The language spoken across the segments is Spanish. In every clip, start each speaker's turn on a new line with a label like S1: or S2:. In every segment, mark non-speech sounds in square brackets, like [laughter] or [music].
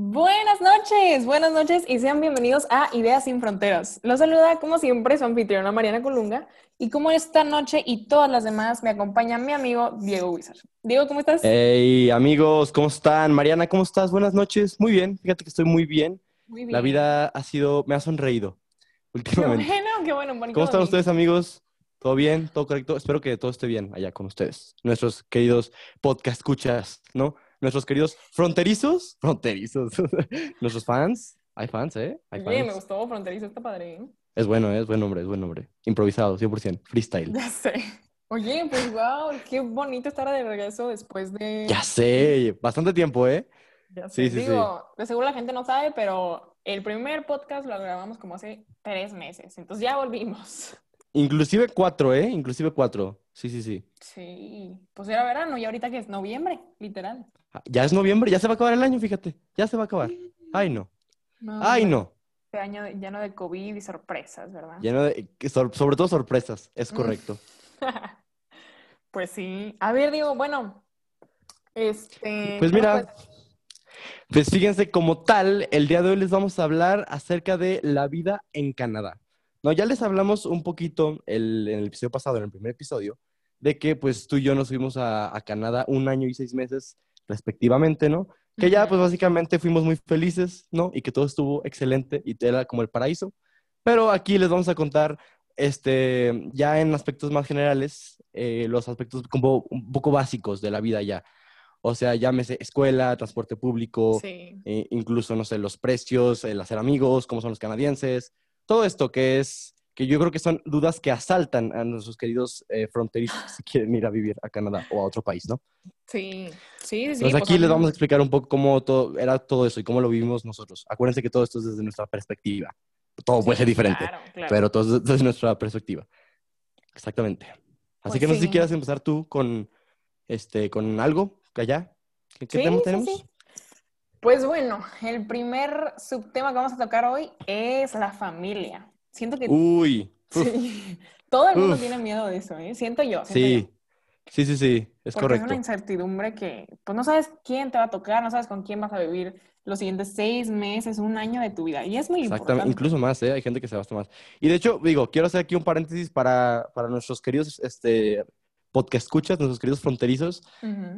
S1: Buenas noches, buenas noches y sean bienvenidos a Ideas sin Fronteras. Los saluda como siempre su anfitriona Mariana Colunga y como esta noche y todas las demás me acompaña mi amigo Diego Wizard. Diego, ¿cómo estás?
S2: Hey amigos, ¿cómo están? Mariana, ¿cómo estás? Buenas noches. Muy bien, fíjate que estoy muy bien.
S1: Muy bien.
S2: La vida ha sido, me ha sonreído
S1: Qué
S2: últimamente.
S1: bueno, qué bueno. bonito
S2: ¿Cómo están ustedes amigos? ¿Todo bien? ¿Todo correcto? Espero que todo esté bien allá con ustedes. Nuestros queridos podcast escuchas, ¿no? Nuestros queridos fronterizos, fronterizos, [laughs] nuestros fans. Hay fans, ¿eh? Hay
S1: Oye, me gustó, fronterizo está padre. ¿eh?
S2: Es bueno, ¿eh? es buen nombre, es buen nombre. Improvisado, 100%, freestyle.
S1: Ya sé. Oye, pues wow, qué bonito estar de regreso después de...
S2: Ya sé, bastante tiempo, ¿eh?
S1: Ya sé.
S2: Sí, sí, sí.
S1: De seguro la gente no sabe, pero el primer podcast lo grabamos como hace tres meses, entonces ya volvimos.
S2: Inclusive cuatro, ¿eh? Inclusive cuatro. Sí, sí, sí.
S1: Sí, pues era verano y ahorita que es noviembre, literal.
S2: Ah, Ya es noviembre, ya se va a acabar el año, fíjate. Ya se va a acabar. Ay, no. Ay, no.
S1: Este año lleno de COVID y sorpresas, ¿verdad?
S2: Lleno de, sobre todo sorpresas, es
S1: Mm.
S2: correcto. [laughs]
S1: Pues sí. A ver, digo, bueno, este...
S2: Pues mira, pues fíjense, como tal, el día de hoy les vamos a hablar acerca de la vida en Canadá. No, ya les hablamos un poquito el- en el episodio pasado, en el primer episodio, de que pues tú y yo nos fuimos a, a Canadá un año y seis meses respectivamente, ¿no? Que ya pues básicamente fuimos muy felices, ¿no? Y que todo estuvo excelente y era como el paraíso. Pero aquí les vamos a contar, este, ya en aspectos más generales, eh, los aspectos como un poco básicos de la vida ya. O sea, llámese escuela, transporte público,
S1: Sí.
S2: eh, incluso, no sé, los precios, el hacer amigos, cómo son los canadienses, todo esto que es, que yo creo que son dudas que asaltan a nuestros queridos eh, fronterizos si quieren ir a vivir a Canadá o a otro país, ¿no?
S1: Sí, sí, sí.
S2: Entonces
S1: pues
S2: aquí
S1: a
S2: les vamos a explicar un poco cómo todo, era todo eso y cómo lo vivimos nosotros. Acuérdense que todo esto es desde nuestra perspectiva. Todo puede ser diferente,
S1: claro, claro.
S2: pero todo es desde nuestra perspectiva. Exactamente. Así
S1: Pues
S2: que no sé si quieras empezar tú con, este, con algo allá. ¿Qué,
S1: Sí,
S2: tema tenemos?
S1: sí. Pues bueno, el primer subtema que vamos a tocar hoy es la familia. Siento que
S2: Uy.
S1: sí, [laughs] todo el mundo
S2: uf.
S1: tiene miedo de eso, ¿eh? Siento yo. siento
S2: Sí,
S1: yo.
S2: sí, sí, sí, es
S1: Porque
S2: correcto.
S1: es una incertidumbre que, pues no sabes quién te va a tocar, no sabes con quién vas a vivir los siguientes seis meses, un año de tu vida. Y es muy
S2: Exactamente,
S1: importante.
S2: incluso más, ¿eh? Hay gente que se basta más. Y de hecho, digo, quiero hacer aquí un paréntesis para, para nuestros queridos este, podcast escuchas, nuestros queridos fronterizos.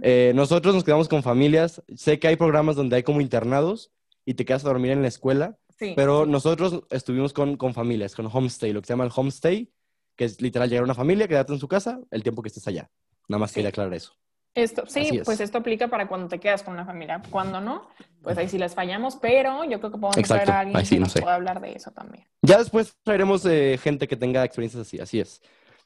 S2: Eh, nosotros nos quedamos con familias. Sé que hay programas donde hay como internados y te quedas a dormir en la escuela,
S1: Sí,
S2: pero nosotros estuvimos con, con familias, con homestay, lo que se llama el homestay, que es literal llegar a una familia, quedarte en su casa el tiempo que estés allá. Nada más
S1: Sí.
S2: quería aclarar eso.
S1: Esto, sí,
S2: es.
S1: pues esto aplica para cuando te quedas con la familia. Cuando no, pues ahí sí les fallamos, pero yo creo que podemos
S2: Exacto,
S1: traer a alguien
S2: sí,
S1: que
S2: no
S1: nos pueda hablar de eso también.
S2: Ya después traeremos eh, gente que tenga experiencias así, así es.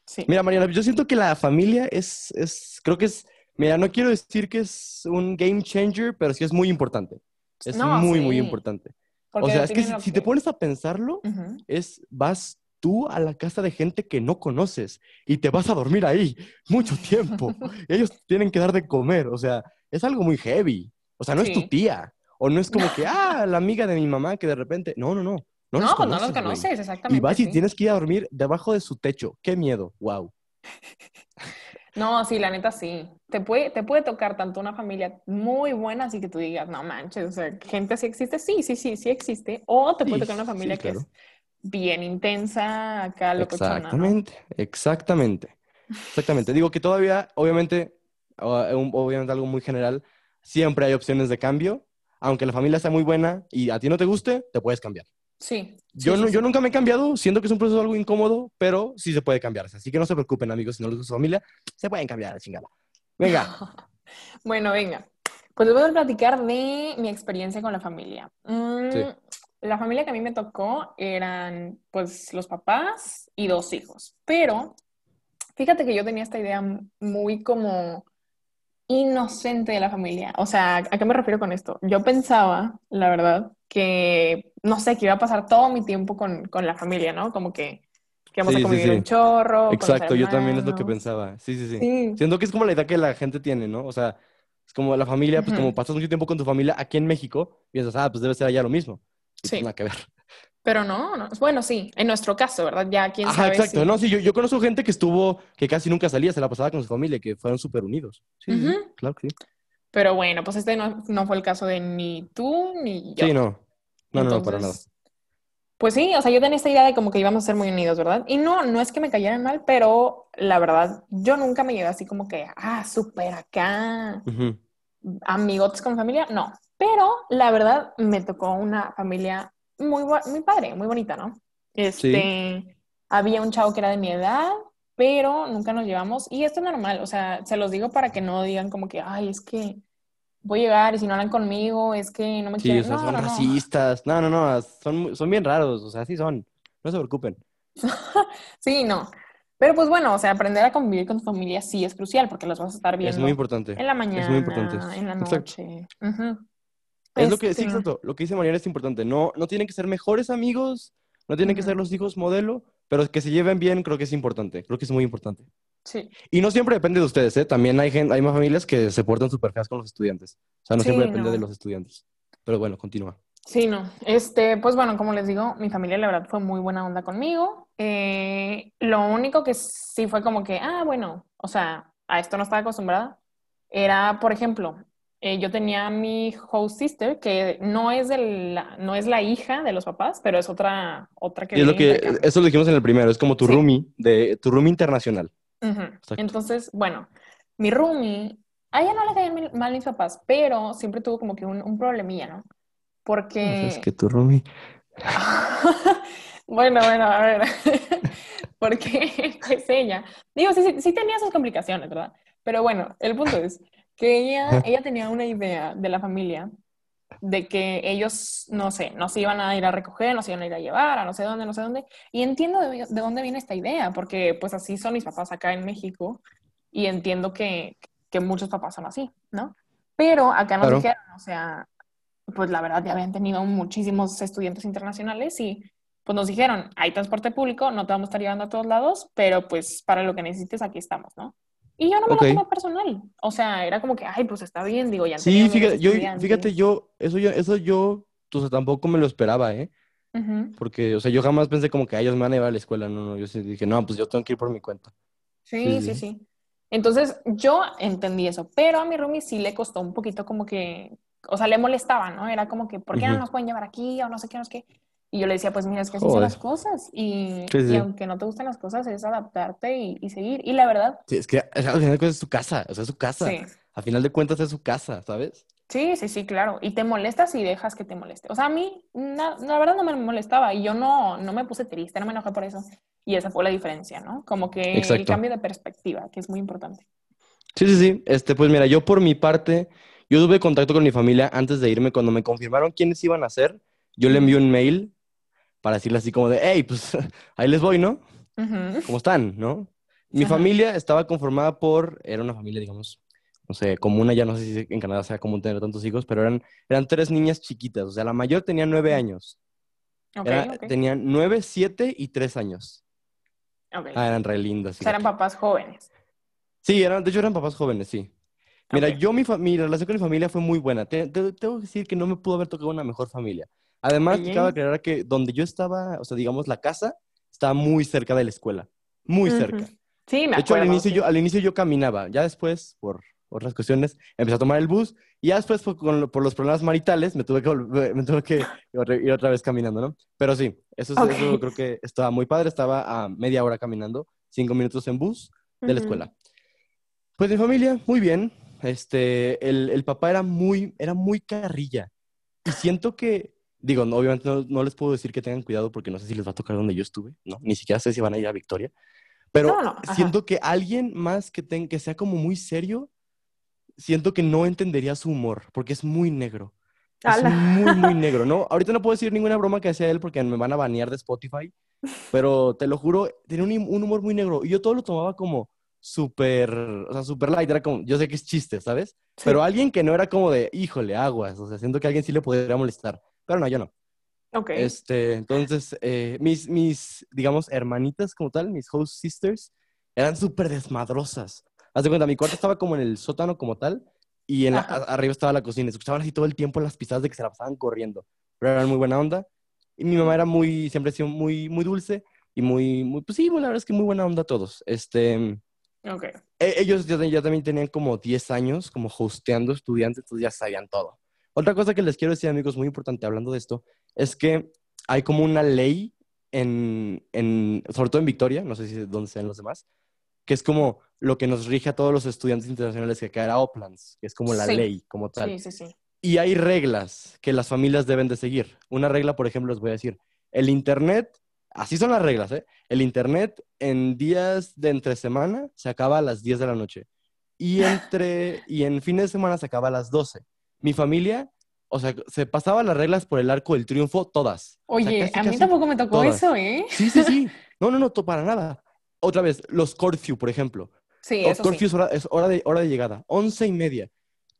S1: Sí.
S2: Mira, Mariana, yo siento que la familia es, es, creo que es, mira, no quiero decir que es un game changer, pero sí es muy importante. Es
S1: No,
S2: muy, muy importante.
S1: Porque
S2: o sea, es que si, te pones a pensarlo, es, vas tú a la casa de gente que no conoces y te vas a dormir ahí mucho tiempo. [laughs] Ellos tienen que dar de comer, o sea, es algo muy heavy. O sea, no es tu tía, o no es como que, [laughs] ah, la amiga de mi mamá que de repente, no, no, no. No,
S1: No,
S2: los
S1: pues no los
S2: güey.
S1: conoces, exactamente.
S2: Y vas y tienes que ir a dormir debajo de su techo. Qué miedo, wow. [laughs]
S1: No, sí, la neta sí. Te puede, te puede tocar tanto una familia muy buena, así que tú digas, no manches, o sea, gente así existe, sí, sí, sí, sí existe. O te puede
S2: Sí,
S1: tocar una
S2: sí,
S1: familia que es bien intensa, acá ¿no?
S2: Exactamente, exactamente. Exactamente. Digo que todavía, obviamente, obviamente algo muy general, siempre hay opciones de cambio. Aunque la familia sea muy buena y a ti no te guste, te puedes cambiar.
S1: Sí.
S2: Yo,
S1: sí,
S2: no,
S1: sí,
S2: yo nunca me he cambiado, siento que es un proceso algo incómodo, pero sí se puede cambiar. Así que no se preocupen, amigos, si no les gusta su familia, se pueden cambiar la chingada. Venga, [laughs]
S1: Bueno, venga. Pues les voy a platicar de mi experiencia con la familia. Mm,
S2: Sí.
S1: La familia que a mí me tocó eran, pues, los papás y dos hijos. Pero fíjate que yo tenía esta idea muy como inocente de la familia. O sea, ¿a qué me refiero con esto? Yo pensaba, la verdad, que, no sé, que iba a pasar todo mi tiempo con, con la familia, ¿no? Como que, que íbamos
S2: Sí,
S1: a convivir
S2: sí.
S1: un chorro. con
S2: exacto, yo también es lo que pensaba. Sí, sí, sí.
S1: Sí.
S2: Siento que es como la idea que la gente tiene, ¿no? O sea, es como la familia, pues como pasas mucho tiempo con tu familia aquí en México, piensas, ah, pues debe ser allá lo mismo. Y
S1: Sí.
S2: pues nada que ver.
S1: Pero no, no, bueno, sí, en nuestro caso, ¿verdad? Ya quién
S2: Ajá,
S1: sabe
S2: exacto.
S1: si-
S2: No, sí, yo, yo conozco gente que estuvo, que casi nunca salía, se la pasaba con su familia, que fueron súper unidos. Sí, sí, claro que sí.
S1: Pero bueno, pues este no, no fue el caso de ni tú ni yo.
S2: Sí, no. No, no, no, para nada.
S1: Pues sí, o sea, yo tenía esta idea de como que íbamos a ser muy unidos, ¿verdad? Y no, no es que me cayeran mal, pero la verdad, yo nunca me llevé así como que, ah, súper acá, amigotes con familia, no. Pero la verdad, me tocó una familia muy, muy padre, muy bonita, ¿no? Este, había un chavo que era de mi edad, pero nunca nos llevamos. Y esto es normal, o sea, se los digo para que no digan como que, ay, es que voy a llegar y si no hablan conmigo, es que no me
S2: Sí, o
S1: quieren.
S2: sea,
S1: No,
S2: son
S1: no, no.
S2: racistas. No, no, no, son, son bien raros, o sea, así son. No se preocupen. [laughs]
S1: Sí, no. Pero pues bueno, o sea, aprender a convivir con tu familia sí es crucial porque los vas a estar
S2: Es
S1: viendo
S2: muy importante.
S1: en la mañana,
S2: Es muy importante.
S1: en la noche. Ujú.
S2: Es lo que, sí,
S1: Este,
S2: exacto. Lo que dice Mariana es importante. No, no tienen que ser mejores amigos, no tienen que ser los hijos modelo, pero que se lleven bien creo que es importante. Creo que es muy importante.
S1: Sí,
S2: Y no siempre depende de ustedes, ¿eh? También hay, gen- hay más familias que se portan súper feas con los estudiantes. O sea, no
S1: Sí,
S2: siempre depende
S1: no.
S2: de los estudiantes. Pero bueno, continúa.
S1: sí, no. Este, pues bueno, como les digo, mi familia la verdad fue muy buena onda conmigo. Eh, lo único que sí fue como que, ah, bueno, o sea, a esto no estaba acostumbrada. Era, por ejemplo, eh, yo tenía a mi host sister, que no es, de la, no es la hija de los papás, pero es otra, otra que
S2: Y es lo que, eso lo dijimos en el primero, es como tu
S1: Sí.
S2: roomie, de, tu roomie internacional.
S1: Entonces, bueno, mi roomie, a ella no le caían mal mis papás, pero siempre tuvo como que un, un problemilla, ¿no? Porque...
S2: Es que tu roomie... [laughs]
S1: Bueno, bueno, a ver, [laughs] porque [laughs] pues ella, digo, sí, sí, sí tenía sus complicaciones, ¿verdad? Pero bueno, el punto es que ella, [laughs] ella tenía una idea de la familia de que ellos, no sé, nos iban a ir a recoger, nos iban a ir a llevar a no sé dónde, no sé dónde, y entiendo de, de dónde viene esta idea, porque pues así son mis papás acá en México, y entiendo que, que muchos papás son así, ¿no? Pero acá nos
S2: Claro.
S1: dijeron, o sea, pues la verdad ya habían tenido muchísimos estudiantes internacionales y pues nos dijeron, hay transporte público, no te vamos a estar llevando a todos lados, pero pues para lo que necesites aquí estamos, ¿no? Y yo no me lo tomé personal, o sea, era como que, ay, pues está bien, digo, ya
S2: Sí, fíjate, yo, fíjate, yo, eso yo, eso yo, o sea, tampoco me lo esperaba, ¿eh? Porque, o sea, yo jamás pensé como que "Ah, ellos me van a llevar a la escuela, no, no, yo sí dije, no, pues yo tengo que ir por mi cuenta.
S1: Sí,
S2: Sí,
S1: sí,
S2: sí.
S1: sí. Entonces yo entendí eso, pero a mi roomie sí le costó un poquito como que, o sea, le molestaba, ¿no? Era como que, ¿por qué no nos pueden llevar aquí o no sé qué, no sé qué? Y yo le decía, pues mira, es que así son las cosas y,
S2: Sí,
S1: y
S2: sí.
S1: aunque no te gusten las cosas es adaptarte y, y seguir. Y la verdad,
S2: Sí, es que al final de cuentas es su casa, o sea, es su casa.
S1: sí,
S2: A final de cuentas es su casa, ¿sabes?
S1: sí, sí, sí, claro. Y te molestas y dejas que te moleste. O sea, a mí, na- la verdad no me molestaba y yo no, no me puse triste, no me enojé por eso. Y esa fue la diferencia, ¿no? Como que el cambio de perspectiva, que es muy importante.
S2: Sí, sí, sí. Este, pues mira, yo por mi parte, yo tuve contacto con mi familia antes de irme. Cuando me confirmaron quiénes iban a ser, yo le envié un mail para decirle así como de, hey, pues [laughs] ahí les voy, ¿no?
S1: Ujú.
S2: ¿Cómo están, no? Mi familia estaba conformada por, era una familia, digamos, no sé, común allá, no sé si en Canadá sea común tener tantos hijos, pero eran, eran tres niñas chiquitas. O sea, la mayor tenía nueve años.
S1: Ok,
S2: Era-
S1: ok,
S2: Tenían nueve, siete y tres años. Ah, eran re lindas.
S1: O sea, eran papás jóvenes.
S2: Sí, eran, de hecho eran papás jóvenes, sí. Mira, yo, mi, mi relación con mi familia fue muy buena. Te- te- tengo que decir que no me pudo haber tocado una mejor familia. Además,
S1: Oye.
S2: cabe aclarar que donde yo estaba, o sea, digamos, la casa, estaba muy cerca de la escuela. Muy
S1: Ujú.
S2: cerca.
S1: Sí, me
S2: De hecho, al
S1: acuerdo,
S2: inicio,
S1: sí.
S2: yo, al inicio yo caminaba. Ya después, por otras cuestiones, empecé a tomar el bus. Y ya después, por, con- por los problemas maritales, me tuve que, volver- me tuve que [laughs] ir otra vez caminando, ¿no? Pero sí, eso, es-
S1: Ok.
S2: eso creo que estaba muy padre. Estaba a media hora caminando, cinco minutos en bus de la
S1: Ujú.
S2: escuela. Pues mi familia, muy bien. Este, el, el papá era muy, era muy carrilla. Y siento que, digo, no, obviamente no, no les puedo decir que tengan cuidado porque no sé si les va a tocar donde yo estuve, ¿no? Ni siquiera sé si van a ir a Victoria. Pero
S1: No, no,
S2: siento que alguien más que, ten- que sea como muy serio, siento que no entendería su humor porque es muy negro. Es muy, muy [laughs] negro, ¿no? Ahorita no puedo decir ninguna broma que hacía él porque me van a banear de Spotify, pero te lo juro, tenía un, un humor muy negro y yo todo lo tomaba como súper, o sea, súper light, era como, yo sé que es chiste, ¿sabes?
S1: Sí.
S2: Pero alguien que no era como de, híjole, aguas, o sea, siento que a alguien sí le podría molestar, pero no, yo no.
S1: Ok.
S2: Este, entonces, eh, mis, mis, digamos, hermanitas como tal, mis host sisters, eran súper desmadrosas. Haz de cuenta, mi cuarto estaba como en el sótano como tal, y en la- a- arriba estaba la cocina. Escuchaban así todo el tiempo las pisadas de que se la pasaban corriendo. Pero eran muy buena onda. Y mi mamá era muy, siempre ha sido muy, muy dulce y muy, muy, pues sí, la verdad es que muy buena onda todos. Este,
S1: Ok.
S2: E- ellos ya, ya también tenían como 10 años como hosteando estudiantes, entonces ya sabían todo. Otra cosa que les quiero decir, amigos, muy importante hablando de esto, es que hay como una ley en, en sobre todo en Victoria, no sé si dónde sean los demás, que es como lo que nos rige a todos los estudiantes internacionales que caer a Oplands, que es como la
S1: Sí.
S2: ley como tal.
S1: Sí, sí, sí.
S2: Y hay reglas que las familias deben de seguir. Una regla, por ejemplo, les voy a decir, el Internet, así son las reglas, ¿eh? El Internet en días de entre semana se acaba a las 10 de la noche. Y, [laughs] entre, y en fines de semana se acaba a las 12. Mi familia, o sea, se pasaba las reglas por el arco del triunfo todas. O sea,
S1: Oye,
S2: casi,
S1: a mí
S2: casi
S1: tampoco me tocó
S2: todas.
S1: eso, ¿eh?
S2: Sí, sí, sí. [laughs] No, no, no, para nada. Otra vez, los curfew, por ejemplo.
S1: Sí,
S2: O-
S1: eso
S2: curfew
S1: sí.
S2: es hora, es hora de, hora de llegada, once y media.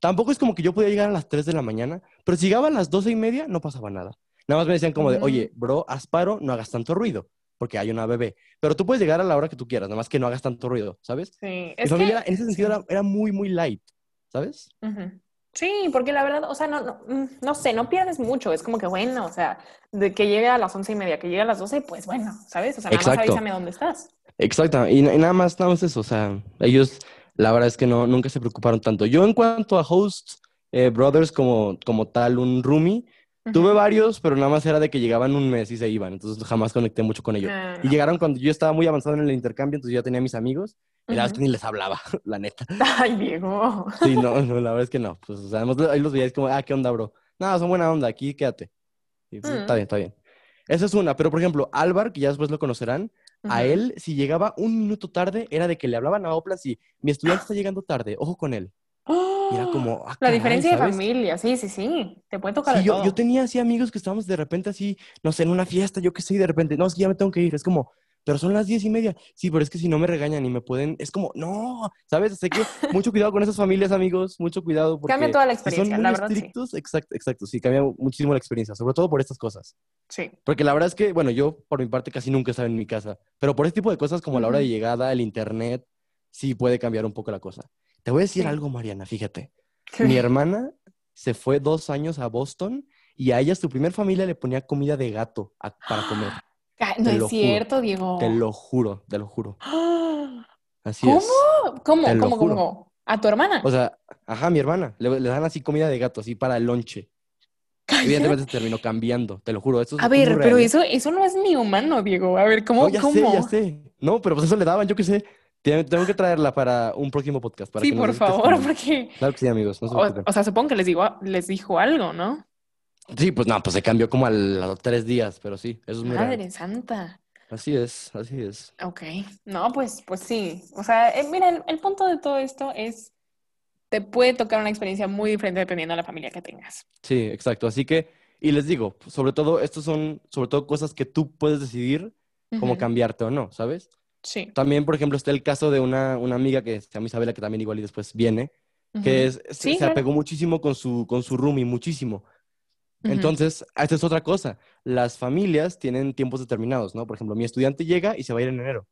S2: Tampoco es como que yo podía llegar a las 3 de la mañana, pero si llegaba a las doce y media, no pasaba nada. Nada más me decían como de, oye, bro, haz paro, no hagas tanto ruido, porque hay una bebé. Pero tú puedes llegar a la hora que tú quieras, nada más que no hagas tanto ruido, ¿sabes?
S1: Sí, es
S2: familia
S1: que...
S2: era- en ese sentido era, era muy, muy light, ¿sabes?
S1: Ujú. Sí, porque la verdad, o sea, no, no, mm, no sé, no pierdes mucho. Es como que bueno, o sea, de que llegue a las once y media, que llegue a las doce, pues bueno, ¿sabes? O sea, nada más
S2: Exacto.
S1: avísame dónde estás.
S2: Exacto, y, y nada más, nada más eso, o sea, ellos, la verdad es que no, nunca se preocuparon tanto. Yo en cuanto a hosts, eh, brothers como, como tal, un roomie, Tuve varios, pero nada más era de que llegaban un mes y se iban, entonces jamás conecté mucho con ellos.
S1: Ah,
S2: Y llegaron cuando yo estaba muy avanzado en el intercambio, entonces ya tenía mis amigos, y la verdad es que ni les hablaba, [laughs] la neta.
S1: Ay, Diego.
S2: Sí, no, no, la verdad es que no. Pues, o sea, ahí los veías como, ah, ¿qué onda, bro? No, son buena onda, aquí quédate. Y, pues, Está
S1: Mm.
S2: bien, está bien. Esa es una, pero por ejemplo, Álvar, que ya después lo conocerán, a él, si llegaba un minuto tarde, era de que le hablaban a Oplas y mi estudiante está llegando tarde, ojo con él. Y era como, ah,
S1: La
S2: caray,
S1: diferencia de
S2: ¿sabes?
S1: familia, sí, sí, sí. Te puede tocar
S2: Sí,
S1: de
S2: yo,
S1: todo.
S2: yo tenía así amigos que estábamos de repente así, no sé, en una fiesta, yo qué sé, y de repente, no, es que ya me tengo que ir. Es como, pero son las diez y media. Sí, pero es que si no me regañan y me pueden, es como, no, ¿sabes? Así que [laughs] mucho cuidado con esas familias, amigos, mucho cuidado porque
S1: Cambia toda la
S2: si son
S1: experiencia,
S2: muy
S1: la verdad sí.
S2: estrictos, exacto, exacto, sí, cambia muchísimo la experiencia, sobre todo por estas cosas.
S1: Sí.
S2: Porque la verdad es que, bueno, yo por mi parte casi nunca estaba en mi casa, pero por este tipo de cosas como la hora de llegada, el internet, sí puede cambiar un poco la cosa. Te voy a decir
S1: Sí.
S2: algo, Mariana, fíjate. Mi hermana se fue dos años a Boston y a ella su primer familia le ponía comida de gato a- para comer. [gasps]
S1: No
S2: Te
S1: es
S2: juro,
S1: cierto, Diego.
S2: Te lo juro, te lo juro. [gasps] Así
S1: ¿Cómo?
S2: es.
S1: ¿Cómo?
S2: Te
S1: ¿Cómo? ¿Cómo? ¿A tu hermana?
S2: O sea, ajá, mi hermana, le, le dan así comida de gato, así para el lonche. Evidentemente se terminó cambiando, te lo juro. Esto es
S1: A
S2: es
S1: ver, pero eso, eso no es ni humano, Diego. A ver, ¿cómo?
S2: No, ya
S1: ¿Cómo?
S2: sé, ya sé. No, pero pues eso le daban, yo qué sé. Tengo que traerla para un próximo podcast. Para
S1: Sí,
S2: que
S1: por favor, porque...
S2: Claro que sí, amigos, no se
S1: O, o sea, supongo que les, digo, les dijo algo, ¿no?
S2: Sí, pues no, pues se cambió como a los tres días, pero sí, eso es muy.
S1: Madre santa.
S2: Así es, así es.
S1: Ok. No, pues, pues sí. O sea, eh, mira, el, el punto de todo esto es... Te puede tocar una experiencia muy diferente dependiendo de la familia que tengas.
S2: Sí, exacto. Así que, y les digo, sobre todo, estos son sobre todo cosas que tú puedes decidir cómo
S1: Ujú.
S2: cambiarte o no, ¿sabes?
S1: Sí.
S2: También, por ejemplo, está el caso de una, una amiga que se llama Isabela, que también igual y después viene, que
S1: Ujú.
S2: es, se,
S1: Sí,
S2: se apegó muchísimo con su, con su roomie, muchísimo.
S1: Ujú.
S2: Entonces, esta es otra cosa. Las familias tienen tiempos determinados, ¿no? Por ejemplo, mi estudiante llega y se va a ir en enero.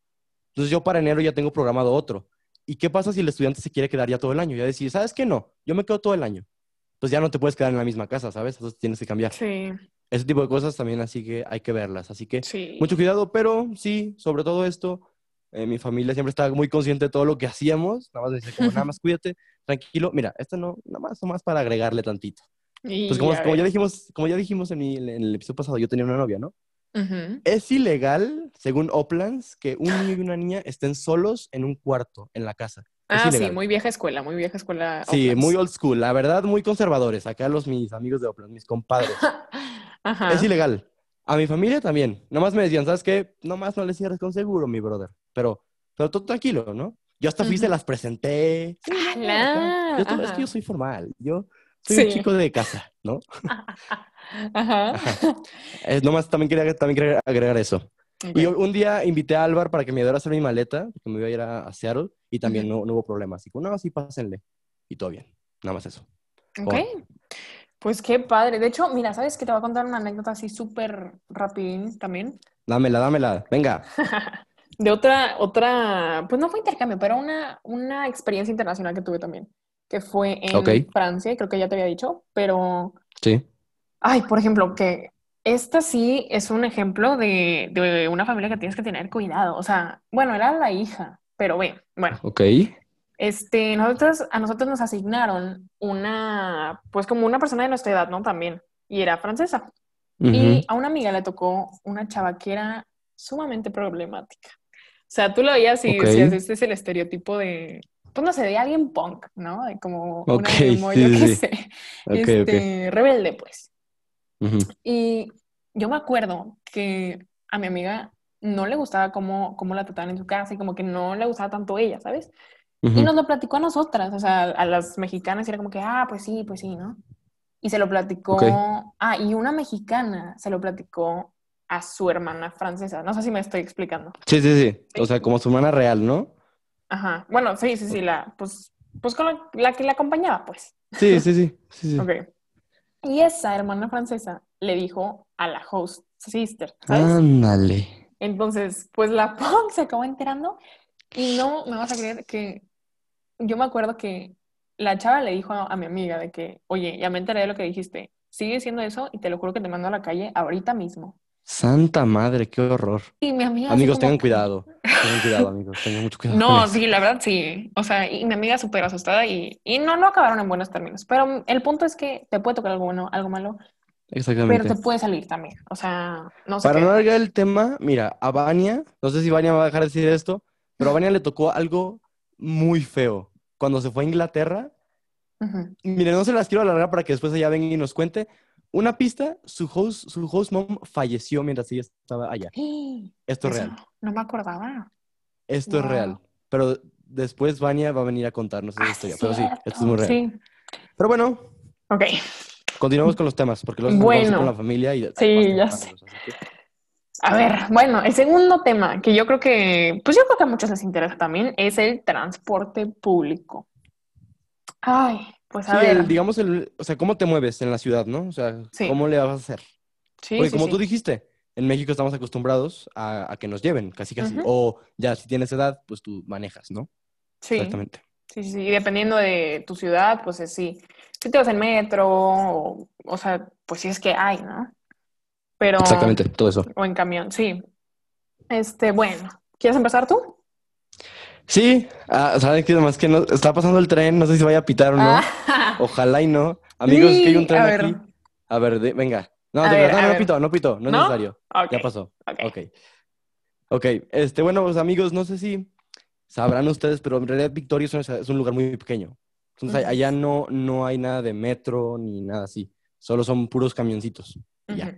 S2: Entonces, yo para enero ya tengo programado otro. ¿Y qué pasa si el estudiante se quiere quedar ya todo el año? Ya decir, ¿sabes qué? No, yo me quedo todo el año. Pues ya no te puedes quedar en la misma casa, ¿sabes? Entonces tienes que cambiar.
S1: Sí,
S2: Ese tipo de cosas también así que hay que verlas. Así que
S1: sí.
S2: mucho cuidado, pero sí, sobre todo esto, eh, mi familia siempre estaba muy consciente de todo lo que hacíamos. Nada más decía como, nada más [laughs] cuídate, tranquilo. Mira, esto no, nada más, nada más para agregarle tantito.
S1: Y
S2: Pues como,
S1: a
S2: como ya dijimos, como ya dijimos en, mi- en el episodio pasado, yo tenía una novia, ¿no?
S1: Ujú.
S2: Es ilegal, según Oplands, que un niño y una niña estén solos en un cuarto en la casa. Es
S1: Ah, sí, muy vieja escuela, muy vieja escuela.
S2: Sí, muy old school. La verdad, muy conservadores. Acá los mis amigos de Oplands, mis compadres. [laughs]
S1: Ajá.
S2: Es ilegal. A mi familia también. Nomás me decían, ¿sabes qué? Nomás no le cierres con seguro, mi brother. Pero, pero tú tranquilo, ¿no? Yo hasta fui, se
S1: Ujú.
S2: las presenté. Sí. Yo todo- es
S1: Ajá.
S2: que yo soy formal. Yo soy un
S1: Sí.
S2: chico de casa, ¿no? [laughs]
S1: Ajá.
S2: Eh, nomás también quería, también quería agregar eso.
S1: Ok.
S2: Y un día invité a Álvar para que me ayudara a hacer mi maleta, porque me iba a ir a, a Seattle, y también no, no hubo problema. Así que, no, sí, pásenle. Y todo bien. Nada más eso.
S1: Ok. Pues qué padre. De hecho, mira, ¿sabes que Te voy a contar una anécdota así súper rapidín también.
S2: Dámela, dámela. Venga. [laughs]
S1: De otra, otra, pues no fue intercambio, pero una, una experiencia internacional que tuve también, que fue en. Francia, creo que ya te había dicho, pero,
S2: Sí.
S1: ay, por ejemplo, que esta sí es un ejemplo de, de una familia que tienes que tener cuidado. O sea, bueno, era la hija, Pero ve, bueno,
S2: Ok.
S1: este, nosotros, a nosotros nos asignaron una, pues como una persona de nuestra edad, ¿no? También, y era francesa. Y a una amiga le tocó una chava que era sumamente problemática. O sea, tú lo veías y
S2: Ok.
S1: decías, este es el estereotipo de, pues no sé, de alguien punk, ¿no? De como una
S2: Ok,
S1: emo, [laughs]
S2: sí,
S1: yo qué
S2: sí.
S1: sé, este, rebelde, pues.
S2: Ujú.
S1: Y yo me acuerdo que a mi amiga no le gustaba cómo, cómo la trataban en su casa y como que no le gustaba tanto ella, ¿sabes? Y
S2: Ujú.
S1: nos lo platicó a nosotras, o sea, a las mexicanas, y era como que, ah, pues sí, pues sí, ¿no? Y se lo platicó, ah, y una mexicana se lo platicó a su hermana francesa. No sé si me estoy explicando.
S2: Sí, sí, sí. O sea, como su hermana real, ¿no?
S1: Ajá. Bueno, sí, sí, sí, la, pues, pues con la, la que la acompañaba, pues.
S2: Sí, sí, sí. sí, sí. [laughs]
S1: Ok. Y esa hermana francesa le dijo a la host sister, ¿sabes?
S2: Ándale.
S1: Entonces, pues la [laughs] punk se acabó enterando y no me vas a creer que yo me acuerdo que la chava le dijo a, a mi amiga de que, oye, ya me enteré de lo que dijiste, sigue diciendo eso y te lo juro que te mando a la calle ahorita mismo.
S2: Santa madre, qué horror.
S1: Y mi amiga
S2: Amigos, tengan cuidado. [laughs] Tengan cuidado, amigos. Tengan mucho cuidado.
S1: No, sí, la verdad sí. O sea, y mi amiga súper asustada y, y no, no acabaron en buenos términos. Pero el punto es que te puede tocar algo bueno, algo malo, pero
S2: Exactamente.
S1: te puede salir también. O sea, no sé
S2: Para
S1: qué.
S2: no alargar el tema, mira, a Vania, no sé si Vania va a dejar de decir esto, pero a Vania le tocó algo muy feo. Cuando se fue a Inglaterra,
S1: Ujú.
S2: Mire, no se las quiero alargar para que después ella venga y nos cuente. Una pista, su host, su host mom falleció mientras ella estaba allá. Esto es real.
S1: no me acordaba.
S2: Esto es real. Pero después Vania va a venir a contarnos esa
S1: Ah,
S2: historia. Pero sí, esto es muy real.
S1: Sí.
S2: Pero bueno,
S1: Ok.
S2: continuamos con los temas, porque los
S1: Bueno.
S2: con la familia y
S1: Sí, ya sé.
S2: que-
S1: A ver, bueno, el segundo tema que yo creo que, pues yo creo que a muchos les interesa también, es el transporte público. Ay, pues a
S2: Sí,
S1: ver.
S2: el, digamos, el, o sea, ¿cómo te mueves en la ciudad, no? O sea,
S1: Sí.
S2: ¿cómo le vas a hacer?
S1: Sí,
S2: Porque como tú dijiste, en México estamos acostumbrados a, a que nos lleven, casi casi.
S1: Ujú.
S2: O ya si tienes edad, pues tú manejas, ¿no?
S1: Sí,
S2: Exactamente.
S1: sí, sí, sí. Y dependiendo de tu ciudad, pues es sí. Si te vas en metro, o, o sea, pues sí es que hay, ¿no? Pero,
S2: Exactamente, todo eso.
S1: o en camión, sí. Este, bueno, ¿quieres empezar tú?
S2: Sí, ah, ¿saben qué? Más que no, está pasando el tren, no sé si vaya a pitar o no.
S1: Ah,
S2: Ojalá y no. Amigos, es que hay un
S1: sí,
S2: tren
S1: a ver.
S2: aquí. A ver, de- venga. No, de
S1: ver,
S2: verdad, no, no
S1: ver.
S2: pito, no pito, no es
S1: ¿No?
S2: necesario.
S1: Ok,
S2: Ya pasó.
S1: ok.
S2: Ok. Ok, este, bueno, pues amigos, no sé si sabrán ustedes, pero en realidad Victoria es un, es un lugar muy pequeño. Entonces,
S1: Ujú.
S2: allá no, no hay nada de metro ni nada así. Solo son puros camioncitos. y ya.
S1: Ujú.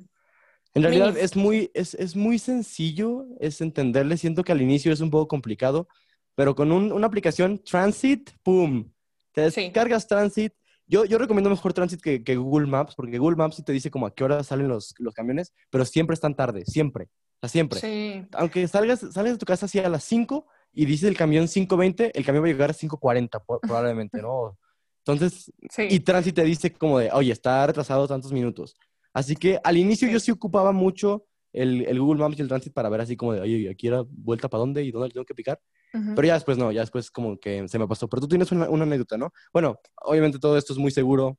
S2: En realidad
S1: Minis.
S2: es muy, es, es muy sencillo, es entenderle. Siento que al inicio es un poco complicado, pero con un- una aplicación Transit, ¡pum! Te
S1: Sí.
S2: descargas Transit. Yo, yo recomiendo mejor Transit que, que Google Maps, porque Google Maps sí te dice como a qué hora salen los, los camiones, pero siempre están tarde, siempre. O sea, siempre.
S1: Sí,
S2: Aunque salgas, salgas de tu casa así a las 5 y dice el camión 5.20, el camión va a llegar a 5.40 po- probablemente, ¿no? Entonces,
S1: sí.
S2: y Transit te dice como de, oye, está retrasado tantos minutos. Así que al inicio
S1: Sí.
S2: yo sí ocupaba mucho el, el Google Maps y el Transit para ver así como de, oye, aquí era vuelta para dónde y dónde tengo que picar. Pero ya después no, ya después como que se me pasó. Pero tú tienes una, una anécdota, ¿no? Bueno, obviamente todo esto es muy seguro.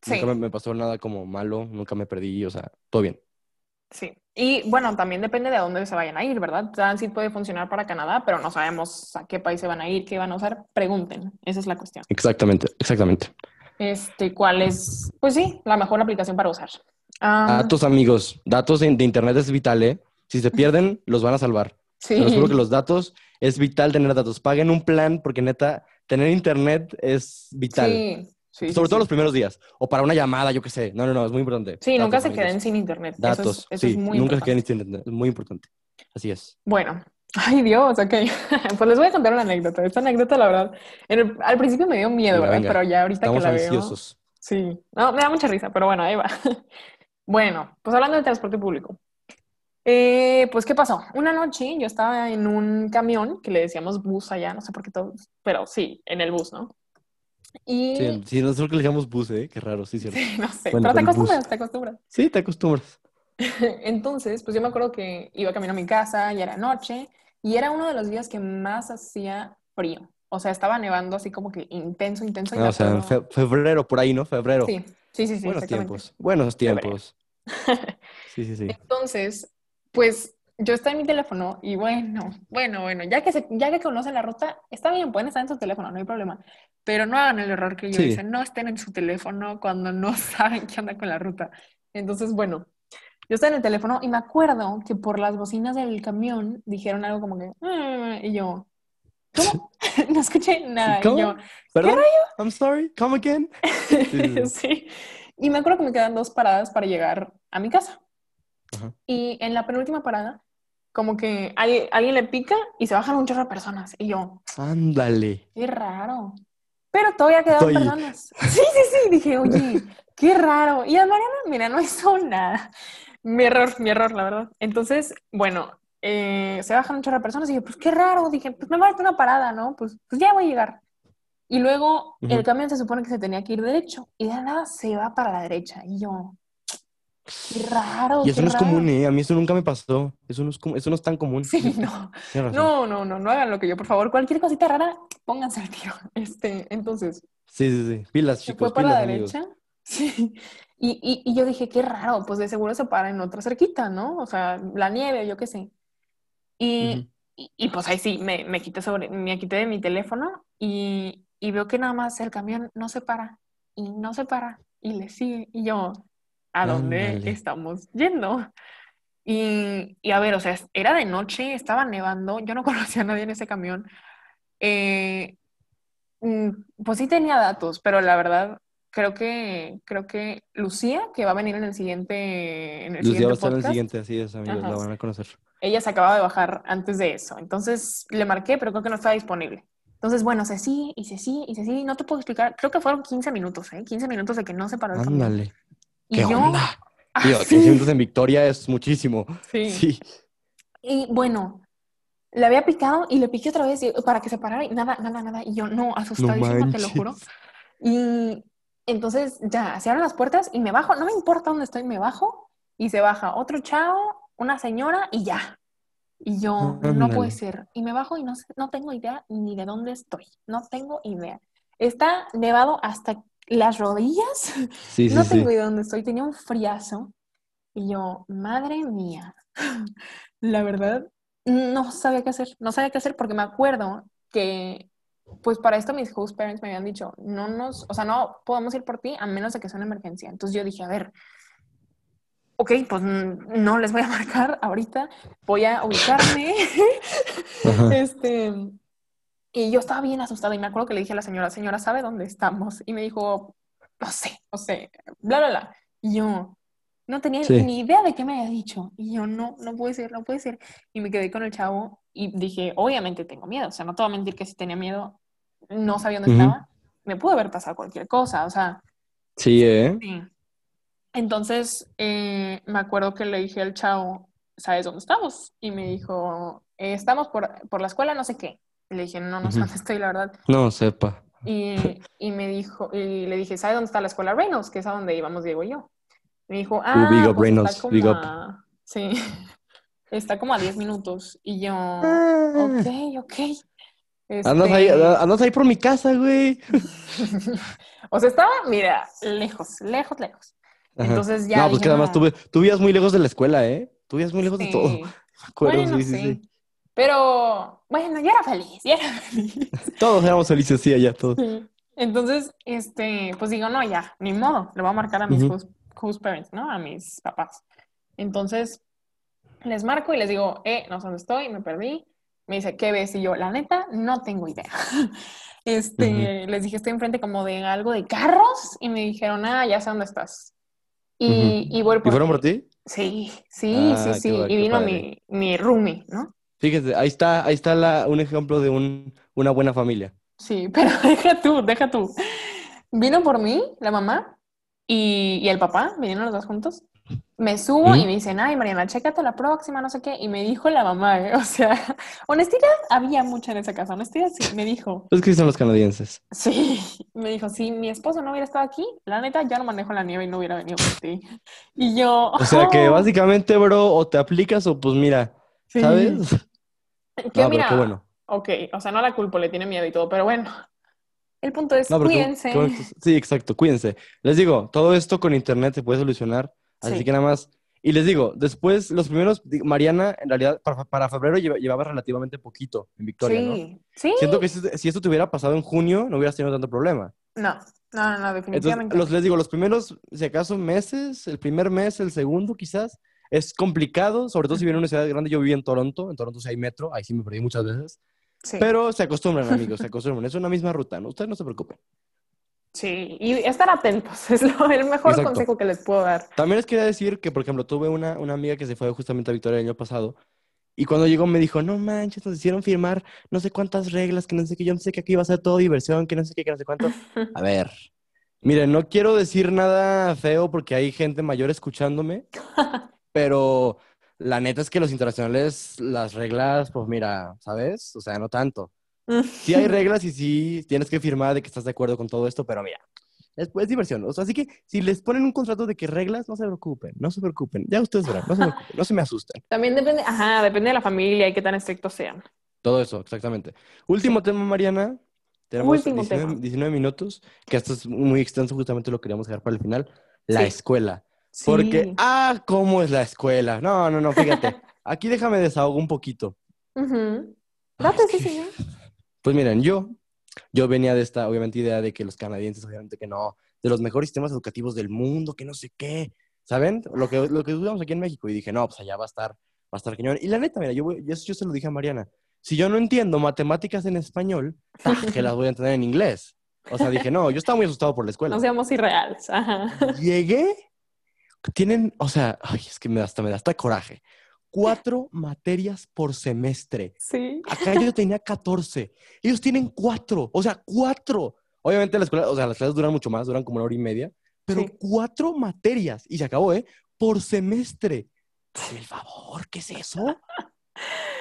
S1: Sí.
S2: Nunca me, me pasó nada como malo, nunca me perdí, o sea, todo bien.
S1: Sí. Y bueno, también depende de a dónde se vayan a ir, ¿verdad? Transit puede funcionar para Canadá, pero no sabemos a qué país se van a ir, qué van a usar. Pregunten, esa es la cuestión.
S2: Exactamente, exactamente.
S1: Este, ¿cuál es? Pues sí, la mejor aplicación para usar.
S2: Datos, amigos, datos de, de internet es vital, ¿eh? Si se [laughs] pierden, los van a salvar.
S1: Sí.
S2: Se los juro que los datos, es vital tener datos. Paguen un plan porque neta, tener internet es vital.
S1: Sí, sí, sí,
S2: Sobre todo
S1: sí.
S2: los primeros días. O para una llamada, yo qué sé. No, no, no, es muy importante.
S1: Sí, nunca
S2: Datos,
S1: se
S2: amigos.
S1: queden sin internet. Eso es-
S2: Datos,
S1: eso
S2: sí.
S1: es muy
S2: nunca se
S1: importante.
S2: queden sin internet. Es muy importante. Así es.
S1: Bueno, [laughs] ay Dios, ok. [laughs] Pues les voy a contar una anécdota. Esta anécdota, la verdad, en el- al principio me dio miedo, ¿verdad? Pero ya ahorita
S2: Estamos
S1: que la veo,
S2: ansiosos.
S1: sí. No, me da mucha risa, pero bueno, ahí va. [laughs] Bueno, pues hablando de transporte público. Eh, pues, ¿qué pasó? Una noche yo estaba en un camión que le decíamos bus allá, no sé por qué todos, pero sí, en el bus, ¿no? Y
S2: Sí, sí, nosotros que le llamamos bus, ¿eh? Qué raro, sí, cierto. [laughs]
S1: Sí, no sé,
S2: Bueno,
S1: pero te
S2: bus.
S1: acostumbras, te acostumbras.
S2: Sí, te acostumbras. [laughs]
S1: Entonces, pues yo me acuerdo que iba camino a mi casa, ya era noche, y era uno de los días que más hacía frío. O sea, estaba nevando así como que intenso, intenso. y
S2: Ah, o sea, en
S1: acuerdo-
S2: fe- febrero, por ahí, ¿no? Febrero.
S1: Sí, sí, sí, sí,
S2: Buenos tiempos. Buenos tiempos. [laughs] Sí, sí, sí.
S1: Entonces, pues yo estaba en mi teléfono y bueno, bueno, bueno, ya que, se, ya que conocen la ruta, está bien, pueden estar en su teléfono, no hay problema. Pero no hagan el error que yo
S2: Sí.
S1: hice, no estén en su teléfono cuando no [laughs] saben qué onda con la ruta. Entonces, bueno, yo estaba en el teléfono y me acuerdo que por las bocinas del camión dijeron algo como que, "Ah", y yo, ¿cómo? [laughs] [laughs] no escuché nada.
S2: ¿Cómo?
S1: Y yo,
S2: ¿Perdón? I'm sorry. Come again. sí.
S1: Y me acuerdo que me quedan dos paradas para llegar a mi casa.
S2: Ajá.
S1: Y en la penúltima parada, como que alguien, alguien le pica y se bajan un chorro de personas. Y yo,
S2: Ándale.
S1: qué raro. Pero todavía quedaban
S2: Oye.
S1: personas. [laughs] Sí, sí, sí. Dije, oye, qué raro. Y a Mariana, mira, no hizo nada. Mi error, mi error, la verdad. Entonces, bueno, eh, se bajan un chorro de personas y dije, pues qué raro. Dije, pues me falta una parada, ¿no? Pues, pues ya voy a llegar. Y luego
S2: Ujú.
S1: el camión se supone que se tenía que ir derecho y de nada se va para la derecha. Y yo, qué raro.
S2: Y eso
S1: qué
S2: no es
S1: raro.
S2: común, ¿eh? A mí eso nunca me pasó. Eso no es, eso no es tan común.
S1: Sí, no. No, no, no, no hagan lo que yo, por favor. Cualquier cosita rara, pónganse al tiro. [laughs] Este, entonces,
S2: Sí, sí, sí. Pilas,
S1: se
S2: chicos,
S1: fue para
S2: pilas,
S1: la
S2: amigos.
S1: derecha. [laughs] Sí. Y, y, y yo dije, qué raro, pues de seguro se para en otra cerquita, ¿no? O sea, la nieve yo qué sé. Y,
S2: Ujú.
S1: y, y, pues ahí sí, me, me quité sobre, me quité de mi teléfono y, y veo que nada más el camión no se para y no se para y le sigue. Y yo, ¿a dónde
S2: Ándale.
S1: estamos yendo? Y, y a ver, o sea, era de noche, estaba nevando, yo no [laughs] conocía a nadie en ese camión. Eh, mm, pues sí tenía datos, pero la verdad creo que creo que Lucía, que va a venir en el siguiente en el
S2: Lucía va a
S1: siguiente
S2: estar en el
S1: podcast,
S2: siguiente, así es, amigos,
S1: Ajá.
S2: la van a conocer.
S1: ella se acababa de bajar antes de eso. Entonces le marqué, pero creo que no estaba disponible. Entonces, bueno, se se sigue y se sigue. No te puedo explicar. Creo que fueron 15 minutos, ¿eh? 15 minutos de que no se paró el.
S2: Ándale.
S1: Y
S2: ¿Qué
S1: yo,
S2: onda?
S1: ah,
S2: Tío,
S1: sí,
S2: 15 minutos en Victoria es muchísimo.
S1: sí.
S2: Sí.
S1: Y bueno, le había picado y le piqué otra vez y- para que se parara y nada, nada, nada. Y yo, no,
S2: No
S1: asustadísima, te lo juro. Y entonces ya se abren las puertas y me bajo, no me importa dónde estoy, me bajo y se baja otro chavo, una señora y ya. Y yo, no
S2: Ándale.
S1: puede ser. Y me bajo y no, no tengo idea ni de dónde estoy. No tengo idea. Está nevado hasta las rodillas. [laughs]
S2: Sí,
S1: No
S2: sí.
S1: tengo idea de dónde estoy. Tenía un friazo. Y yo, madre mía. [laughs] La verdad, no sabía qué hacer. No sabía qué hacer porque me acuerdo que, pues para esto mis host parents me habían dicho, no nos, o sea, no podemos ir por ti a menos de que sea una emergencia. Entonces yo dije, a ver, ok, pues mm, no les voy a [laughs] marcar ahorita. Voy a ubicarme. Este, y yo estaba bien asustada y me acuerdo que le dije a la señora, señora, ¿sabe dónde estamos? Y me dijo, no sé, no sé, bla, bla, bla. Y yo no tenía
S2: Sí.
S1: ni idea de qué me había dicho. Y yo, no, no puede ser, no puede ser. Y me quedé con el chavo y dije, obviamente tengo miedo. O sea, no te voy a mentir que si tenía miedo, no sabía dónde estaba. Me pudo haber pasado cualquier cosa, o sea,
S2: Sí, ¿eh?
S1: Sí. Entonces, eh, me acuerdo que le dije al chavo, ¿sabes dónde estamos? Y me dijo, "Eh, estamos por, por la escuela, no sé qué. Y le dije, no, no sé dónde estoy, la verdad.
S2: No, sepa.
S1: Y, y me dijo, y le dije, ¿sabes dónde está la escuela Reynolds? Que es a donde íbamos Diego y yo. Me dijo, ah,
S2: big up,
S1: pues
S2: Reynolds,
S1: está como
S2: big up.
S1: a- sí, [laughs] está como a 10 minutos. Y yo,
S2: Ah.
S1: ok, ok.
S2: Andas ahí,
S1: Este,
S2: andas ahí por mi casa, güey. [laughs]
S1: o sea, estaba, mira, lejos, lejos, lejos.
S2: Ajá.
S1: Entonces ya
S2: No, pues que además
S1: no.
S2: tú, tú vivías muy lejos de la escuela, ¿eh? Tú vivías muy lejos de todo. [laughs]
S1: Bueno,
S2: sí, sí,
S1: sí. Pero bueno, ya era feliz, ya era feliz. [laughs]
S2: Todos éramos felices, sí, allá, todos.
S1: Sí. Entonces, este, pues digo, no, ya, ni modo, le voy a marcar a mis host parents, ¿no? A mis papás. Entonces, les marco y les digo, eh, no sé dónde estoy, me perdí. Me dice, ¿qué ves? Y yo, la neta, no tengo idea. [laughs] Este, les dije, estoy enfrente como de algo de carros y me dijeron, ah, ya sé dónde estás. Y, y voy
S2: ¿Y
S1: por
S2: fueron
S1: ti.
S2: por ti?
S1: Sí, sí,
S2: Ah,
S1: sí,
S2: qué
S1: sí. Y vino mi, mi roomie, ¿no?
S2: Fíjate, ahí está, ahí está la, un ejemplo de un, una buena familia.
S1: Sí, [laughs] pero deja tú, deja tú. Vino por mí, la mamá, y, y el papá, vinieron los dos juntos. Me subo
S2: Ujú.
S1: y me dicen, ay, Mariana, chécate la próxima, no sé qué. Y me dijo la mamá, ¿eh? [laughs] o sea, honestidad había mucha en esa casa, honestidad sí, me dijo.
S2: Es que son los canadienses.
S1: Sí, me dijo, si mi esposo no hubiera estado aquí, la neta, yo no manejo la nieve y no hubiera venido por ti. Y yo,
S2: O sea que
S1: "Oh". [laughs]
S2: básicamente, bro, o te aplicas o pues mira,
S1: Sí.
S2: ¿sabes? [laughs]
S1: Que
S2: No,
S1: mira,
S2: qué bueno.
S1: ok, o sea, no la culpo, le tiene miedo y todo, pero bueno, el punto es,
S2: No,
S1: cuídense.
S2: qué bueno que- sí, exacto, cuídense. Les digo, todo esto con internet se puede solucionar, así
S1: Sí.
S2: que nada más Y les digo, después, los primeros, Mariana, en realidad, para, para febrero lleva- llevaba relativamente poquito en Victoria, ¿no?
S1: Sí, sí.
S2: Siento que si, si esto te hubiera pasado en junio, no hubieras tenido tanto problema.
S1: No, no, no, no,
S2: Entonces,
S1: definitivamente.
S2: los, les digo, los primeros, si acaso, meses, el primer mes, el segundo quizás, es complicado, sobre todo si viene a una ciudad grande. Yo viví en Toronto, en Toronto sí hay metro, ahí sí me perdí muchas veces.
S1: Sí,
S2: Pero se acostumbran, amigos, se acostumbran. Es una misma ruta, ¿no? Ustedes no se preocupen.
S1: sí. Y estar atentos [laughs] es lo, el mejor
S2: Exacto.
S1: consejo que les puedo dar.
S2: También les quería decir que, por ejemplo, tuve una, una amiga que se fue justamente a Victoria el año pasado y cuando llegó me dijo, no manches, nos hicieron firmar no sé cuántas reglas, que no sé qué, yo no sé que aquí iba a ser todo diversión, que no sé qué, que no sé cuánto. [laughs] A ver, miren, no quiero decir nada feo porque hay gente mayor escuchándome, [laughs] pero la neta es que los internacionales, las reglas, pues mira, ¿sabes? O sea, no tanto. Sí hay [laughs] reglas y sí tienes que firmar de que estás de acuerdo con todo esto, pero mira, es, es diversión. O sea, así que si les ponen un contrato de que reglas, no se preocupen, no se preocupen. Ya ustedes verán, no se preocupen, no se me asusten.
S1: También depende, ajá, depende de la familia y qué tan estrictos sean.
S2: Todo eso, exactamente. Último tema, Mariana. Tenemos
S1: Último
S2: 19,
S1: tema.
S2: 19 minutos, que esto es muy extenso, justamente lo queríamos dejar para el final. La
S1: Sí.
S2: escuela.
S1: Sí.
S2: Porque, ah, ¿cómo es la escuela? No, no, no, fíjate. [laughs] Aquí déjame desahogo un poquito.
S1: Ujú.
S2: Ah,
S1: Date, sí, señor. [laughs]
S2: Pues miren, yo, yo venía de esta, obviamente, idea de que los canadienses, obviamente que no, de los mejores sistemas educativos del mundo, que no sé qué, ¿saben? Lo que, lo que dudamos aquí en México. Y dije, no, pues allá va a estar, va a estar cañón. Y la neta, mira, yo, yo, yo se lo dije a Mariana, si yo no entiendo matemáticas en español, [laughs] ¡ah, que las voy a entender en inglés. O sea, dije, no, yo estaba muy asustado por la escuela.
S1: No seamos irreales. Ajá.
S2: Llegué, tienen, o sea, ay, es que me da hasta, me da hasta coraje. Cuatro [laughs] materias por semestre.
S1: Sí.
S2: Acá yo tenía 14. Ellos tienen cuatro. O sea, cuatro. Obviamente la escuela, o sea, las clases duran mucho más, duran como una hora y media, pero
S1: Sí.
S2: cuatro materias. Y se acabó, ¿eh? Por semestre. Hazme el favor, ¿qué es eso? [laughs]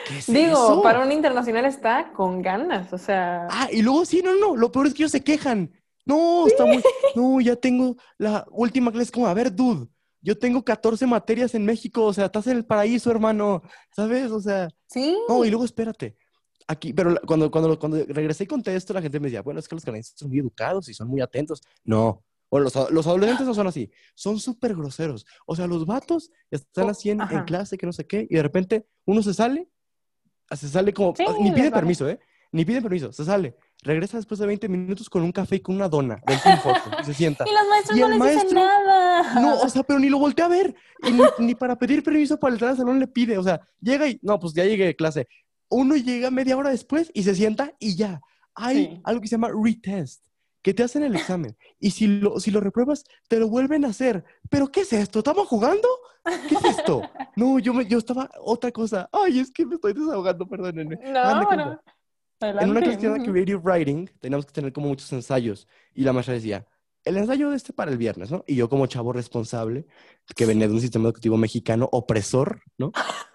S2: ¿Qué es
S1: Digo,
S2: eso?
S1: para un internacional está con ganas, o sea.
S2: Ah, y luego sí, no, no, lo peor es que ellos se quejan. No, está muy. No, ya tengo la última clase. Como, a ver, dude, yo tengo 14 materias en México, o sea, estás en el paraíso, hermano, ¿sabes? O sea.
S1: Sí.
S2: No, y luego espérate. Aquí, pero cuando, cuando, cuando regresé y conté esto, la gente me decía, bueno, es que los canadienses son muy educados y son muy atentos. No. Bueno, los, los adolescentes no son así. Son súper groseros. O sea, los vatos están
S1: Oh,
S2: así en, clase, que no sé qué, y de repente uno se sale, se sale como,
S1: Sí,
S2: ni pide permiso, ¿eh? Ni pide permiso, se sale. Regresa después de 20 minutos con un café y con una dona del y se sienta. [laughs]
S1: Y los maestros
S2: Y
S1: no les dicen nada.
S2: No, o sea, pero ni lo voltea a ver. Y ni, [laughs] ni para pedir permiso para entrar al salón le pide. O sea, llega y, no, pues ya llegué de clase. Uno llega media hora después y se sienta y ya. Hay
S1: Sí.
S2: algo que se llama retest, que te hacen el examen. Y si lo, si lo repruebas, te lo vuelven a hacer. ¿Pero qué es esto? ¿Estamos jugando? ¿Qué es esto? [laughs] No, yo, me, yo estaba otra cosa. Ay, es que me estoy desahogando, perdónenme. De
S1: No, no.
S2: En una
S1: Adelante.
S2: clase que se llama. Creative Writing, teníamos que tener como muchos ensayos. Y la maestra decía, el ensayo de este para el viernes, ¿no? Y yo como chavo responsable, que venía de un sistema educativo mexicano opresor, ¿no? [laughs]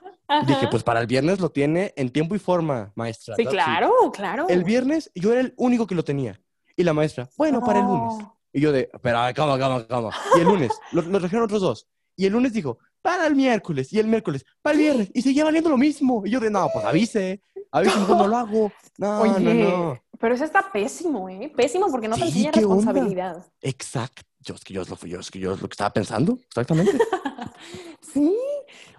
S2: Dije,
S1: Ajá.
S2: pues para el viernes lo tiene en tiempo y forma, maestra.
S1: Sí,
S2: claro que
S1: claro.
S2: El viernes yo era el único que lo tenía. Y la maestra, bueno, para el lunes.
S1: No.
S2: Y yo de, pero, a ver, calma, calma, calma. Y el lunes, lo, lo trajeron otros dos. Y el lunes dijo, para el miércoles. Y el miércoles, para el viernes. Y seguía valiendo lo mismo. Y yo de, no, pues avise. Avise, no lo hago. No,
S1: Oye,
S2: no, no.
S1: pero eso está pésimo, ¿eh? Pésimo porque no te
S2: Sí,
S1: enseña
S2: ¿qué onda?
S1: responsabilidad.
S2: Exacto. Yo es que yo es lo, yo es que yo es lo que estaba pensando. Exactamente. [laughs]
S1: Sí.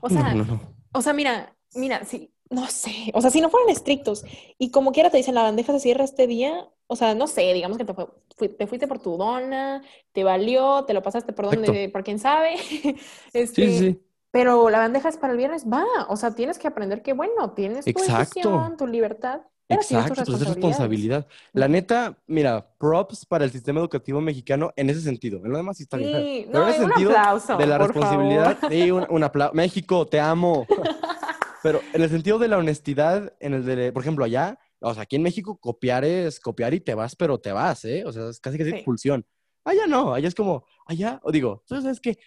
S1: O sea,
S2: no, no, no.
S1: o sea, mira, mira, sí, no sé. O sea, si no fueran estrictos y como quiera te dicen la bandeja se cierra este día, o sea, no sé, digamos que te, fue- te fuiste por tu dona, te valió, te lo pasaste por donde,
S2: Exacto.
S1: por quién sabe. [laughs] Este,
S2: sí, sí.
S1: Pero la bandeja es para el viernes, va. O sea, tienes que aprender que, bueno, tienes tu
S2: Exacto.
S1: decisión, tu libertad, pero
S2: Exacto, pues es
S1: responsabilidades.
S2: responsabilidad. La neta, mira, props para el sistema educativo mexicano en ese sentido. En lo demás sí está bien.
S1: Sí,
S2: Pero
S1: no,
S2: en ese
S1: un
S2: sentido
S1: aplauso,
S2: de la responsabilidad,
S1: favor.
S2: sí, un, un aplauso. México, te amo. [laughs] Pero en el sentido de la honestidad, en el de, por ejemplo, allá, o sea, aquí en México copiar es copiar y te vas, pero te vas, ¿eh? O sea, es casi casi
S1: Sí.
S2: expulsión. Allá no, allá es como, allá, o digo, ¿tú sabes que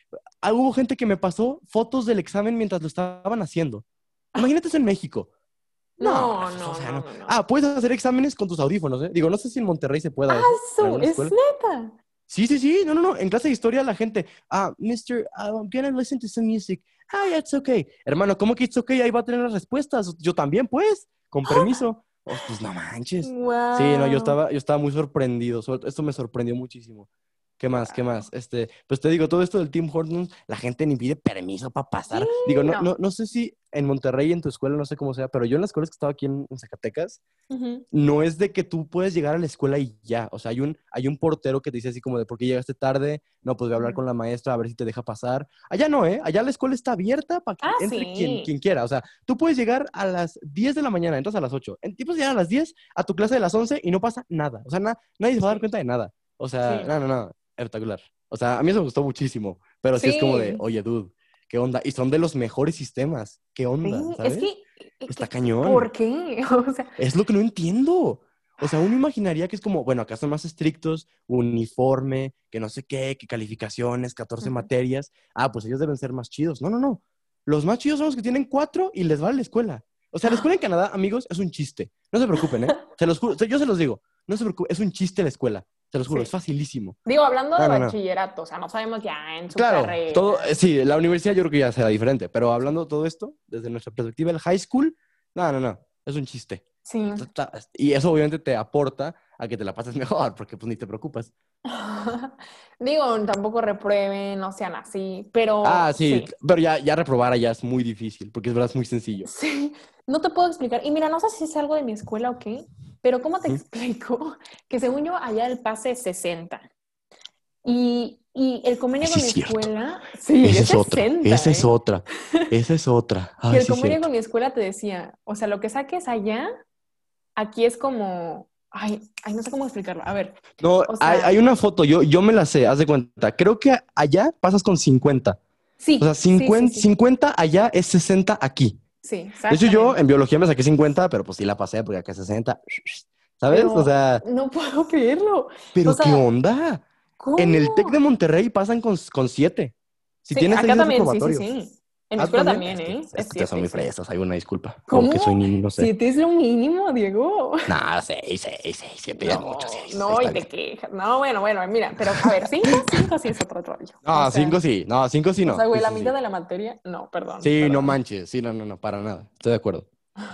S2: hubo gente que me pasó fotos del examen mientras lo estaban haciendo? Imagínate eso en México.
S1: No,
S2: pues,
S1: no,
S2: o sea,
S1: no, no, no.
S2: Ah, puedes hacer exámenes con tus audífonos, ¿eh? Digo, no sé si en Monterrey se pueda eso. en
S1: Su-
S2: alguna
S1: es
S2: escuela.
S1: neta.
S2: Sí, sí, sí, no, no, no. En clase de historia la gente, ah, Mr., I'm gonna listen to some music. Ah, yeah, it's okay. Hermano, ¿cómo que it's okay? Ahí va a tener las respuestas. Yo también, pues, con permiso. Oh, pues no manches. Sí, no, yo estaba, yo estaba muy sorprendido. Esto me sorprendió muchísimo. ¿Qué más? ¿Qué más? Este, pues te digo, todo esto del Tim Hortons, la gente ni pide permiso para pasar. digo, no,
S1: no.
S2: no, no sé si en Monterrey, en tu escuela, no sé cómo sea, pero yo en las escuelas que estaba aquí en, en Zacatecas, no es de que tú puedes llegar a la escuela y ya. O sea, hay un, hay un portero que te dice así como de por qué llegaste tarde, no, pues voy a hablar con la maestra a ver si te deja pasar. Allá no, ¿eh? Allá la escuela está abierta para que
S1: Ah,
S2: entre
S1: sí.
S2: quien, quien quiera. O sea, tú puedes llegar a las 10 de la mañana, entras a las 8. En llegar a las 10 a tu clase de las 11 y no pasa nada. O sea, na- nadie se va a dar cuenta de nada. O sea,
S1: Sí.
S2: no, no, no, espectacular. O sea, a mí eso me gustó muchísimo, pero sí, es como de,
S1: Sí.
S2: oye, dude, ¿qué onda? Y son de los mejores sistemas. ¿Qué onda?
S1: Sí,
S2: ¿Sabes?
S1: es que, es
S2: Está
S1: que,
S2: cañón.
S1: ¿por qué? [laughs] O sea,
S2: Es lo que no entiendo. O sea, uno imaginaría que es como, bueno, acá son más estrictos, uniforme, que no sé qué, que calificaciones, 14
S1: Ujú.
S2: materias. Ah, pues ellos deben ser más chidos. No, no, no. Los más chidos son los que tienen cuatro y les vale la escuela. O sea, la escuela en Canadá, amigos, es un chiste. No se preocupen, ¿eh? [laughs] Se los juro, yo se los digo. No se preocupen, es un chiste la escuela. Se los juro,
S1: Sí.
S2: es facilísimo.
S1: digo, hablando de
S2: No, no, no.
S1: bachillerato, o sea, no sabemos ya en su
S2: Claro,
S1: carrera.
S2: todo, eh, sí, la universidad yo creo que ya será diferente, pero hablando de todo esto, desde nuestra perspectiva, el high school, no, no, no, es un chiste.
S1: Sí.
S2: Y eso obviamente te aporta a que te la pases [laughs] mejor, porque pues ni te preocupas. [laughs]
S1: Digo, tampoco reprueben, no sean así, pero
S2: ah, sí,
S1: sí.
S2: pero ya, ya reprobar allá es muy difícil, porque es verdad, es muy sencillo.
S1: Sí, no te puedo explicar. Y mira, no sé si es algo de mi escuela o qué, pero ¿cómo te
S2: Ujú.
S1: explico? [laughs] Que según yo, allá el pase es 60. Y, y el convenio
S2: Ese
S1: con mi
S2: es cierto.
S1: escuela, [laughs] sí,
S2: esa
S1: es
S2: es otra,
S1: 60,
S2: esa es
S1: ¿eh?
S2: otra, esa es otra. [laughs]
S1: Y
S2: Ay,
S1: el
S2: sí,
S1: convenio con mi escuela te decía, o sea, lo que saques allá, aquí es como, ay, ay, no sé cómo explicarlo. A ver,
S2: No,
S1: o
S2: hay,
S1: sea-
S2: hay una foto, yo, yo me la sé, haz de cuenta. Creo que allá pasas con 50.
S1: sí.
S2: O sea,
S1: sí, sí,
S2: 50,
S1: sí,
S2: 50 allá es 60 aquí.
S1: Sí,
S2: De hecho, yo en biología me saqué 50, pero pues sí la pasé porque acá es 60. ¿Sabes?
S1: Pero
S2: o sea,
S1: No puedo creerlo.
S2: pero
S1: o sea,
S2: ¿qué onda?
S1: ¿Cómo?
S2: En el TEC de Monterrey pasan con, con 7. Si
S1: Sí,
S2: tienes
S1: acá también, sí, sí, sí. En mi
S2: Ah,
S1: escuela
S2: ¿también?
S1: también, ¿eh?
S2: Es es que
S1: siete,
S2: son muy fresas, hay una disculpa.
S1: ¿Cómo?
S2: Como que soy niño, no sé.
S1: Siete es lo mínimo, Diego.
S2: 6, 6, 6, siempre es
S1: No,
S2: mucho, seis,
S1: no, y te quejas. No, bueno, bueno, mira, pero a ver, cinco, [laughs] cinco sí es otro rollo.
S2: No,
S1: O sea,
S2: 5 sí, no, 5 sí no.
S1: O sea, güey, la
S2: sí, sí.
S1: mitad de la materia, no, perdón.
S2: Sí, no manches, sí, no, no, no, para nada, estoy de acuerdo.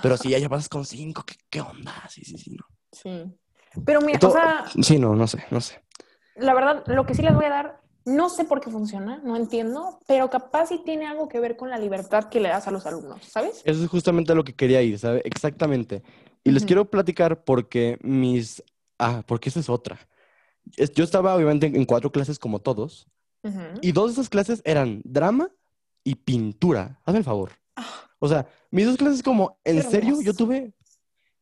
S2: Pero sí, ya pasas con 5, ¿qué, ¿qué onda? Sí, sí, sí, no.
S1: Sí. Pero mira,
S2: To-
S1: o sea,
S2: Sí, no, no sé, no sé.
S1: la verdad, lo que sí les voy a dar, no sé por qué funciona, no entiendo, pero capaz sí tiene algo que ver con la libertad que le das a los alumnos, ¿sabes?
S2: Eso es justamente a lo que quería ir, ¿sabe? Exactamente. Y les
S1: Ujú.
S2: quiero platicar porque mis... Ah, porque esa es otra. Yo estaba obviamente en cuatro clases como todos,
S1: Ujú.
S2: y dos de esas clases eran drama y pintura. Hazme el favor. O sea, mis dos clases como, en
S1: Qué
S2: serio, yo
S1: hermoso.
S2: tuve...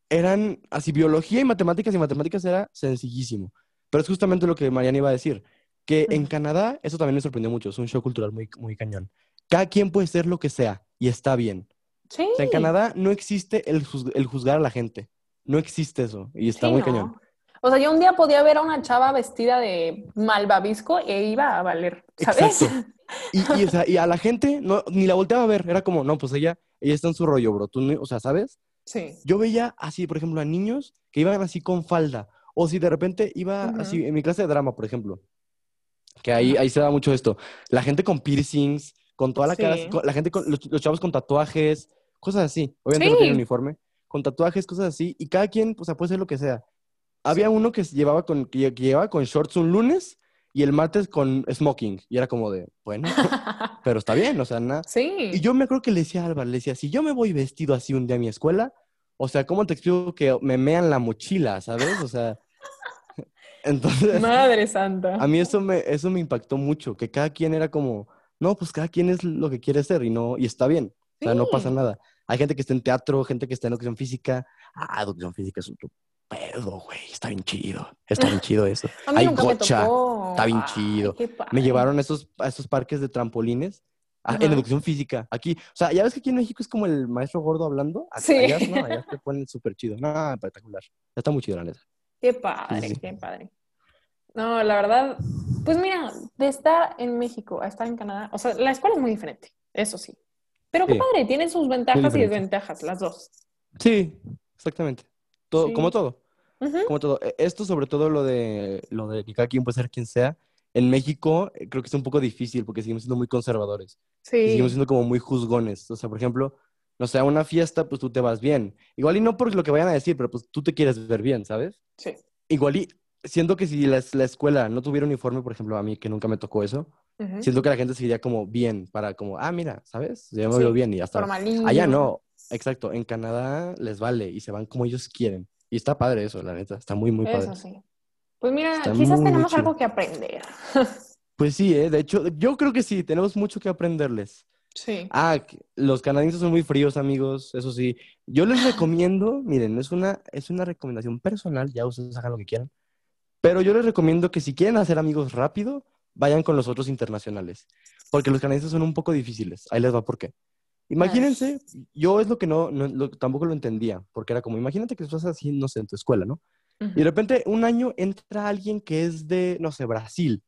S2: Eran así, biología y matemáticas, y matemáticas era sencillísimo. Pero es justamente lo que Mariana iba a decir, que en. Canadá, eso también me sorprendió mucho, es un show cultural muy, muy cañón. Cada quien puede ser lo que sea, y está bien.
S1: Sí.
S2: O sea, en Canadá no existe el, el juzgar a la gente. No existe eso. Y está
S1: Sí,
S2: muy
S1: ¿no?
S2: cañón.
S1: O sea, yo un día podía ver a una chava vestida de malvavisco e iba a valer, ¿sabes?
S2: Exacto. [laughs] Y, y, o sea, y a la gente no, ni la volteaba a ver. Era como, no, pues ella, ella está en su rollo, bro. Tú, o sea, ¿sabes?
S1: Sí.
S2: Yo veía así, por ejemplo, a niños que iban así con falda. O si de repente iba así, en mi clase de drama, por ejemplo. Que ahí, ahí se da mucho esto. La gente con piercings, con toda la cara,
S1: Sí.
S2: con- la gente con los, los chavos con tatuajes, cosas así. Obviamente no tienen uniforme. Con tatuajes, cosas así. Y cada quien, o sea, puede ser lo que sea. Había uno que llevaba con, que llevaba con shorts un lunes y el martes con smoking. Y era como de, bueno, [laughs] pero está bien, o sea, nada.
S1: sí.
S2: Y yo me acuerdo que le decía a Álvaro, le decía, si yo me voy vestido así un día a mi escuela, o sea, ¿cómo te explico que me mean la mochila, ¿sabes? O sea, entonces,
S1: Madre santa.
S2: a mí eso me, eso me impactó mucho, que cada quien era como, no, pues cada quien es lo que quiere ser y no, y está bien, o sea, no pasa nada. Hay gente que está en teatro, gente que está en educación física. Ah, educación física es otro pedo, güey, está bien chido, está bien chido eso. [laughs] Hay gocha, está bien
S1: Ay,
S2: chido. Me llevaron a esos, a esos parques de trampolines a- en educación física. Aquí, o sea, ya ves que aquí en México es como el maestro gordo hablando. Acá-
S1: Sí.
S2: Allá, no, allá [laughs] te ponen súper chido. No, espectacular. Está muy chido, la neta.
S1: Qué padre,
S2: Sí,
S1: qué padre. No, la verdad, pues mira, de estar en México a estar en Canadá, o sea, la escuela es muy diferente, eso sí. Pero qué
S2: Sí.
S1: padre, tiene sus ventajas y desventajas, las dos.
S2: Sí, exactamente. Todo,
S1: Sí.
S2: Como todo, como todo. E- Esto sobre todo lo de, lo de que cada quien puede ser quien sea. En México eh, creo que es un poco difícil porque seguimos siendo muy conservadores. Y
S1: Sí.
S2: seguimos siendo como muy juzgones. O sea, por ejemplo, no sé, a una fiesta, pues tú te vas bien. Igual y no por lo que vayan a decir, pero pues tú te quieres ver bien, ¿sabes?
S1: Sí.
S2: Igual y siento que si la, la escuela no tuviera uniforme, por ejemplo, a mí que nunca me tocó eso,
S1: Ujú.
S2: siento que la gente se iría como bien, para como, ah, mira, ¿sabes? Ya me
S1: Sí,
S2: veo bien y ya está. Allá no, exacto. En Canadá les vale y se van como ellos quieren. Y está padre eso, la neta. Está muy, muy padre.
S1: Eso sí. Pues mira,
S2: Está
S1: quizás
S2: muy, muy
S1: tenemos
S2: chido.
S1: algo que aprender. [laughs]
S2: Pues sí, ¿eh? De hecho, yo creo que sí, tenemos mucho que aprenderles.
S1: Sí.
S2: Ah, los canadienses son muy fríos, amigos, eso sí. Yo les [gasps] recomiendo, miren, es una, es una recomendación personal, ya ustedes hagan lo que quieran, pero yo les recomiendo que si quieren hacer amigos rápido, vayan con los otros internacionales, porque los canadienses son un poco difíciles. Ahí les va por qué. Imagínense, yo es lo que no, no- lo- tampoco lo entendía, porque era como, imagínate que estás así, no sé, en tu escuela, ¿no? Y de repente un año entra alguien que es de, no sé, Brasil.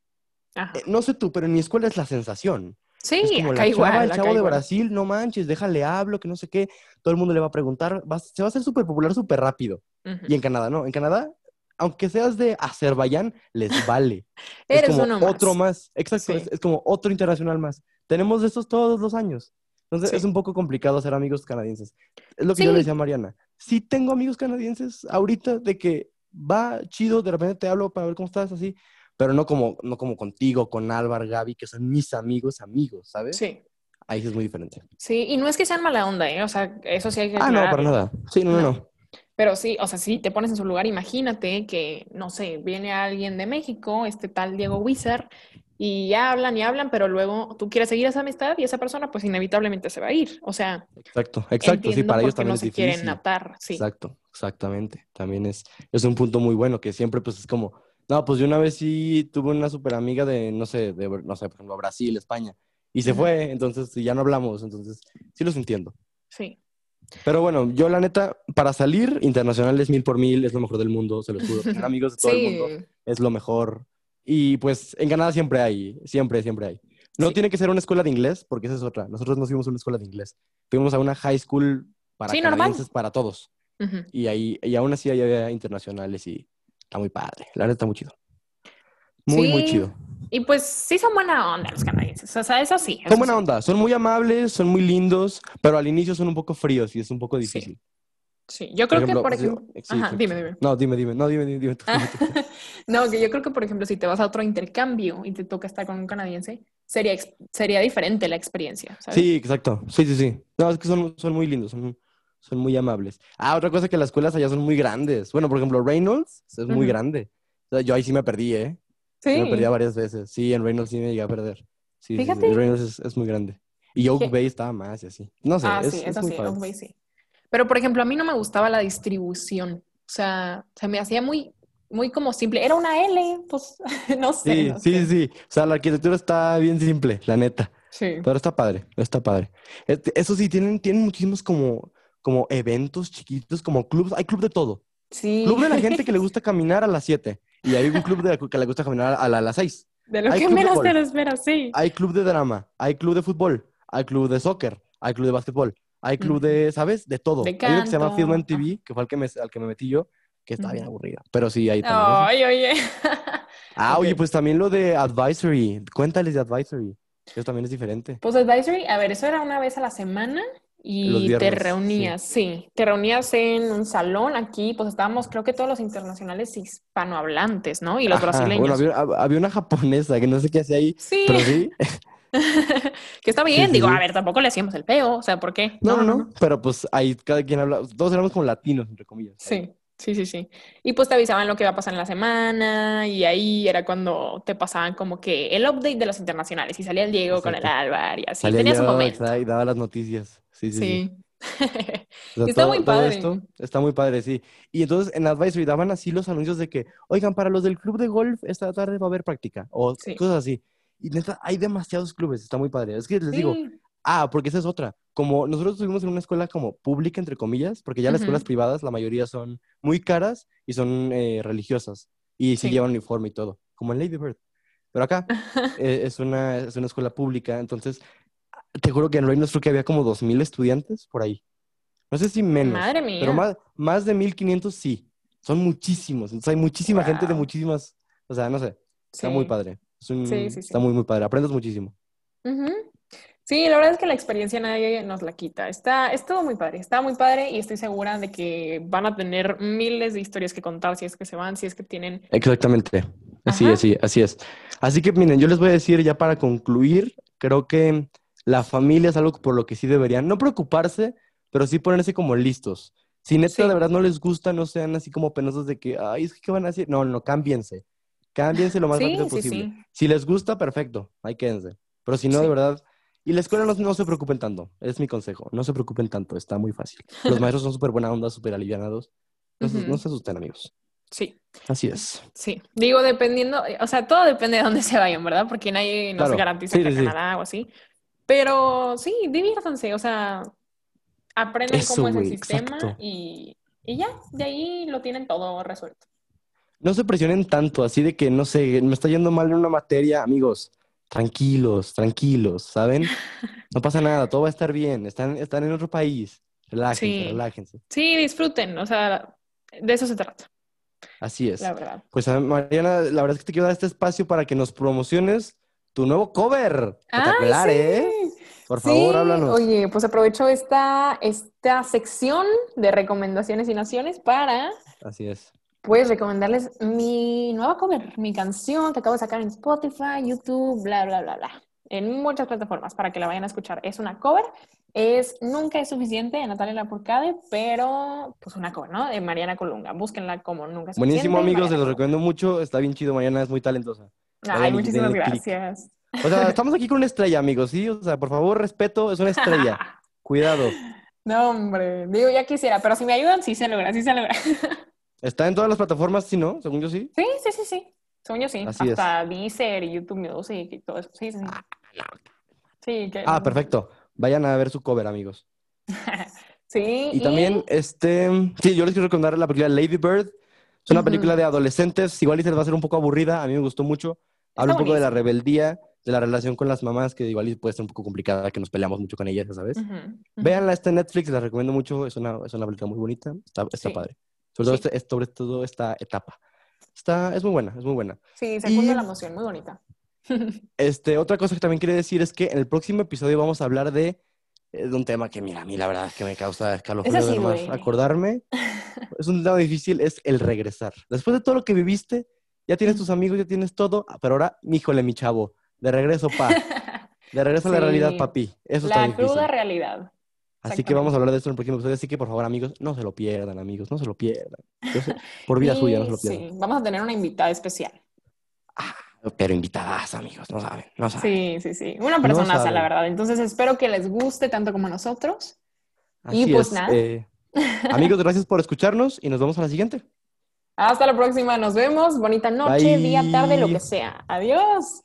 S2: Eh, no sé tú, pero en mi escuela es la sensación.
S1: Sí,
S2: Es como
S1: acá
S2: la
S1: igual.
S2: chava, el
S1: acá
S2: chavo de
S1: igual.
S2: Brasil, no manches, déjale hablo, que no sé qué. Todo el mundo le va a preguntar, va- se va a hacer súper popular súper rápido.
S1: Ujú.
S2: Y en Canadá, no. En Canadá, aunque seas de Azerbaiyán, les [laughs] vale. es
S1: Eres
S2: como
S1: uno más.
S2: otro más. Exacto,
S1: Sí.
S2: es, es como otro internacional más. Tenemos de estos todos los años. Entonces
S1: Sí.
S2: es un poco complicado hacer amigos canadienses. Es lo que yo
S1: Sí.
S2: le decía a Mariana. Sí tengo amigos canadienses ahorita de que va chido, de repente te hablo para ver cómo estás, así. Pero no como, no como contigo, con Álvaro, Gaby, que son mis amigos, amigos, ¿sabes?
S1: Sí.
S2: Ahí es muy diferente.
S1: Sí, y no es que sean mala onda, ¿eh? O sea, eso sí hay que
S2: Ah, no, para nada. Sí, no, no,
S1: No. Pero sí, o sea, si te pones en su lugar, imagínate que, no sé, viene alguien de México, este tal Diego Wizard, y ya hablan y hablan, pero luego tú quieres seguir esa amistad y esa persona pues inevitablemente se va a ir. O sea,
S2: Exacto, exacto. Sí, para ellos también
S1: no
S2: es
S1: se
S2: difícil.
S1: quieren atar, sí.
S2: Exacto, exactamente. También es, es un punto muy bueno que siempre pues es como, no, pues yo una vez sí tuve una super amiga de, no sé, de, no sé, por ejemplo, Brasil, España, y se fue, entonces ya no hablamos, entonces sí los entiendo.
S1: Sí.
S2: Pero bueno, yo la neta, para salir, internacional es mil por mil, es lo mejor del mundo, se los juro. [laughs] Tener amigos de todo el
S1: Sí,
S2: mundo es lo mejor. Y pues en Canadá siempre hay, siempre, siempre hay. No
S1: Sí.
S2: tiene que ser una escuela de inglés, porque esa es otra. Nosotros nos fuimos a una escuela de inglés. Fuimos a una high school para
S1: Sí, normal.
S2: canadienses, para todos.
S1: Ujú.
S2: Y ahí, y aún así hay había internacionales y está muy padre. La neta está muy chido. Muy, muy chido.
S1: Y pues sí son buena onda los canadienses. O sea, eso sí. eso
S2: Son buena
S1: sí.
S2: onda, son muy amables, son muy lindos, pero al inicio son un poco fríos y es un poco difícil.
S1: Sí, yo creo que, por ejemplo... Ajá, dime, dime.
S2: No, dime, dime, no, dime, dime, dime tú, dime [laughs] tú.
S1: no, que yo creo que, por ejemplo, si te vas a otro intercambio y te toca estar con un canadiense, sería, sería diferente la experiencia, ¿sabes?
S2: Sí, exacto. Sí, sí, sí. No, es que son, son muy lindos, son, son muy amables. Ah, otra cosa que las escuelas allá son muy grandes. Bueno, por ejemplo, Reynolds es muy grande. O sea, yo ahí sí me perdí, ¿eh?
S1: Sí.
S2: Me perdí varias veces. Sí, en Reynolds sí me llegué a perder. Sí, sí, sí.
S1: Fíjate.
S2: Reynolds es, es muy grande. Y Oak
S1: ¿Qué?
S2: Bay estaba más y así. No sé,
S1: Ah,
S2: es,
S1: sí,
S2: es
S1: eso
S2: muy
S1: sí. Oak Bay sí. Pero, por ejemplo, a mí no me gustaba la distribución. O sea, se me hacía muy, muy como simple. Era una L, pues, [laughs] no sé.
S2: Sí,
S1: no
S2: sí,
S1: sé.
S2: sí. O sea, la arquitectura está bien simple, la neta.
S1: Sí.
S2: Pero está padre, está padre. Este, Eso sí, tienen, tienen muchísimos como, como eventos chiquitos, como clubs. Hay club de todo.
S1: Sí.
S2: Club de la gente que le [laughs] gusta caminar a las 7. Y hay un club de la que le gusta caminar a, la- a las 6.
S1: De lo
S2: hay
S1: que menos te lo esperas, sí.
S2: Hay club de drama, hay club de fútbol, hay club de soccer, hay club de básquetbol, hay club de, ¿sabes? De todo.
S1: De
S2: hay uno que se llama Film and TV, que fue al que me, al que me metí yo, que está bien aburrido. Pero sí, ahí también.
S1: Ay, oye. [laughs]
S2: Ah,
S1: ok.
S2: oye, pues también lo de Advisory. Cuéntales de Advisory. Eso también es diferente.
S1: Pues Advisory, a ver, eso era una vez a la semana Y te reunías, sí. te reunías en un salón aquí, pues estábamos, creo que todos los internacionales hispanohablantes, ¿no? Y los
S2: Ajá,
S1: brasileños.
S2: Bueno, había, hab- había una japonesa que no sé qué hacía ahí,
S1: Sí,
S2: pero sí. [laughs]
S1: que está bien,
S2: sí,
S1: digo, a ver, tampoco le hacíamos el peo, o sea, ¿por qué?
S2: No, no, no, pero pues ahí cada quien habla, todos éramos como latinos, entre comillas.
S1: Sí, sí, sí, sí. Y pues te avisaban lo que iba a pasar en la semana y ahí era cuando te pasaban como que el update de los internacionales y salía el Diego con el
S2: Exacto.
S1: Álvaro y así.
S2: Salía
S1: Tenía su momento.
S2: y daba las noticias. Sí, sí, sí.
S1: Sí. [laughs]
S2: O sea,
S1: está
S2: todo-
S1: muy padre.
S2: esto está muy padre, sí. Y entonces en Advisory daban así los anuncios de que, oigan, para los del club de golf esta tarde va a haber práctica o
S1: Sí.
S2: cosas así. Y neta, hay demasiados clubes, está muy padre. Es que les digo,
S1: Sí.
S2: Ah, porque esa es otra. Como nosotros estuvimos en una escuela como pública, entre comillas, porque ya las escuelas privadas, la mayoría son muy caras y son eh, religiosas. Y sí,
S1: Sí.
S2: llevan uniforme y todo, como en Lady Bird. Pero acá [laughs] eh, es, una, es una escuela pública, entonces te juro que en Reynolds creo que había como 2.000 estudiantes por ahí. No sé si menos.
S1: Madre mía.
S2: Pero más, más de 1500 sí. Son muchísimos. Entonces hay muchísima gente de muchísimas. O sea, no sé. Está muy padre. Es un-
S1: Sí, sí, sí.
S2: Está muy, muy padre. Aprendes muchísimo.
S1: Sí, la verdad es que la experiencia nadie nos la quita. Está, es todo muy padre, está muy padre y estoy segura de que van a tener miles de historias que contar si es que se van, si es que tienen...
S2: Exactamente. Así
S1: Ajá.
S2: es, sí, así es. Así que miren, yo les voy a decir ya para concluir, creo que la familia es algo por lo que sí deberían no preocuparse, pero sí ponerse como listos. Si neta
S1: Sí.
S2: de verdad no les gusta, no sean así como penosos de que, ay, es que ¿qué van a hacer? No, no, cámbiense. Cámbiense lo más
S1: Sí,
S2: rápido
S1: sí,
S2: posible. Si les gusta, perfecto, ahí quédense. Pero si no, de verdad. Y la escuela no, no se preocupen tanto, es mi consejo. No se preocupen tanto, está muy fácil. Los [laughs] maestros son súper buena onda, súper alivianados. No, se-
S1: Ujú.
S2: no se asusten, amigos.
S1: Sí,
S2: Así es.
S1: sí. Digo, dependiendo, o sea, todo depende de dónde se vayan, ¿verdad? Porque nadie nos
S2: Claro.
S1: garantiza
S2: Sí,
S1: que
S2: sí.
S1: Canadá o así. Pero sí, diviértanse, o sea, aprendan
S2: Eso,
S1: cómo es el
S2: güey,
S1: sistema y, y ya, de ahí lo tienen todo resuelto.
S2: No se presionen tanto, así de que, no sé, me está yendo mal en una materia, amigos. Tranquilos, tranquilos, ¿saben? [laughs] No pasa nada, todo va a estar bien. Están, están en otro país. Relájense,
S1: Sí.
S2: relájense.
S1: Sí, disfruten, o sea, de eso se trata,
S2: Así es.
S1: la verdad.
S2: Pues a- Mariana, la verdad es que te quiero dar este espacio para que nos promociones tu nuevo cover. Espectacular,
S1: ¡Ay,
S2: ¿eh? Por favor,
S1: Sí,
S2: háblanos.
S1: Oye, pues aprovecho esta, esta sección de recomendaciones y naciones para,
S2: Así es.
S1: Pues, recomendarles mi nueva cover, mi canción que acabo de sacar en Spotify, YouTube, bla, bla, bla, bla. En muchas plataformas para que la vayan a escuchar. Es una cover, es Nunca es suficiente de Natalia Lafourcade, pero pues una cover, ¿no? De Mariana Colunga. Búsquenla como Nunca es suficiente.
S2: Buenísimo, amigos, se los recomiendo mucho. Está bien chido, Mariana es muy talentosa.
S1: Ay,
S2: Vayan
S1: muchísimas
S2: denle click.
S1: gracias.
S2: O sea, [laughs] estamos aquí con una estrella, amigos, ¿sí? O sea, por favor, respeto, es una estrella. [laughs] Cuidado.
S1: No, hombre, digo, ya quisiera, pero si me ayudan, sí se logra, sí se logra. [laughs]
S2: Está en todas las plataformas, ¿sí, no? Según yo, sí.
S1: Sí, sí, sí, sí. Según yo sí.
S2: Así es.
S1: Hasta Deezer y YouTube Music y todo eso. Sí, sí, sí. Sí, que...
S2: Ah, perfecto. Vayan a ver su cover, amigos. [laughs]
S1: Sí,
S2: Y también, este, sí, yo les quiero recomendar la película Lady Bird. Es una película de adolescentes, igual les va a hacer un poco aburrida, a mí me gustó mucho. Habla un poco de la rebeldía, de la relación con las mamás, que igual puede ser un poco complicada, que nos peleamos mucho con ellas, ¿sabes?
S1: Ujú.
S2: Véanla, está en Netflix, la recomiendo mucho, es una, es una película muy bonita, está, está
S1: Sí.
S2: padre. Sobre todo,
S1: Sí.
S2: este- es- sobre todo esta etapa. Está, es muy buena, es muy buena.
S1: Sí, segundo
S2: Y-
S1: la emoción, muy bonita. [laughs]
S2: Este, otra cosa que también quería decir es que en el próximo episodio vamos a hablar de, eh, de un tema que, mira, a mí la verdad es que me causa escalofrío
S1: sí
S2: acordarme. [laughs] es un tema difícil, es el regresar. Después de todo lo que viviste, ya tienes tus amigos, ya tienes todo, pero ahora, híjole, mi chavo, de regreso, pa. [laughs] De regreso a la
S1: Sí.
S2: realidad, papi. Eso está
S1: La
S2: difícil.
S1: cruda realidad.
S2: Así que vamos a hablar de esto en el próximo episodio. Así que, por favor, amigos, no se lo pierdan, amigos, no se lo pierdan. Por vida [laughs] suya, no se lo pierdan.
S1: Sí, vamos a tener una invitada especial.
S2: Pero invitadas, amigos, no saben, no saben.
S1: Sí, sí, sí. Una persona,
S2: saben.
S1: la verdad. Entonces espero que les guste tanto como a nosotros.
S2: Así
S1: y pues
S2: es,
S1: nada.
S2: eh, [laughs] amigos, gracias por escucharnos y nos vemos a la siguiente.
S1: Hasta la próxima. Nos vemos. Bonita noche,
S2: Bye.
S1: día, tarde, lo que sea. Adiós.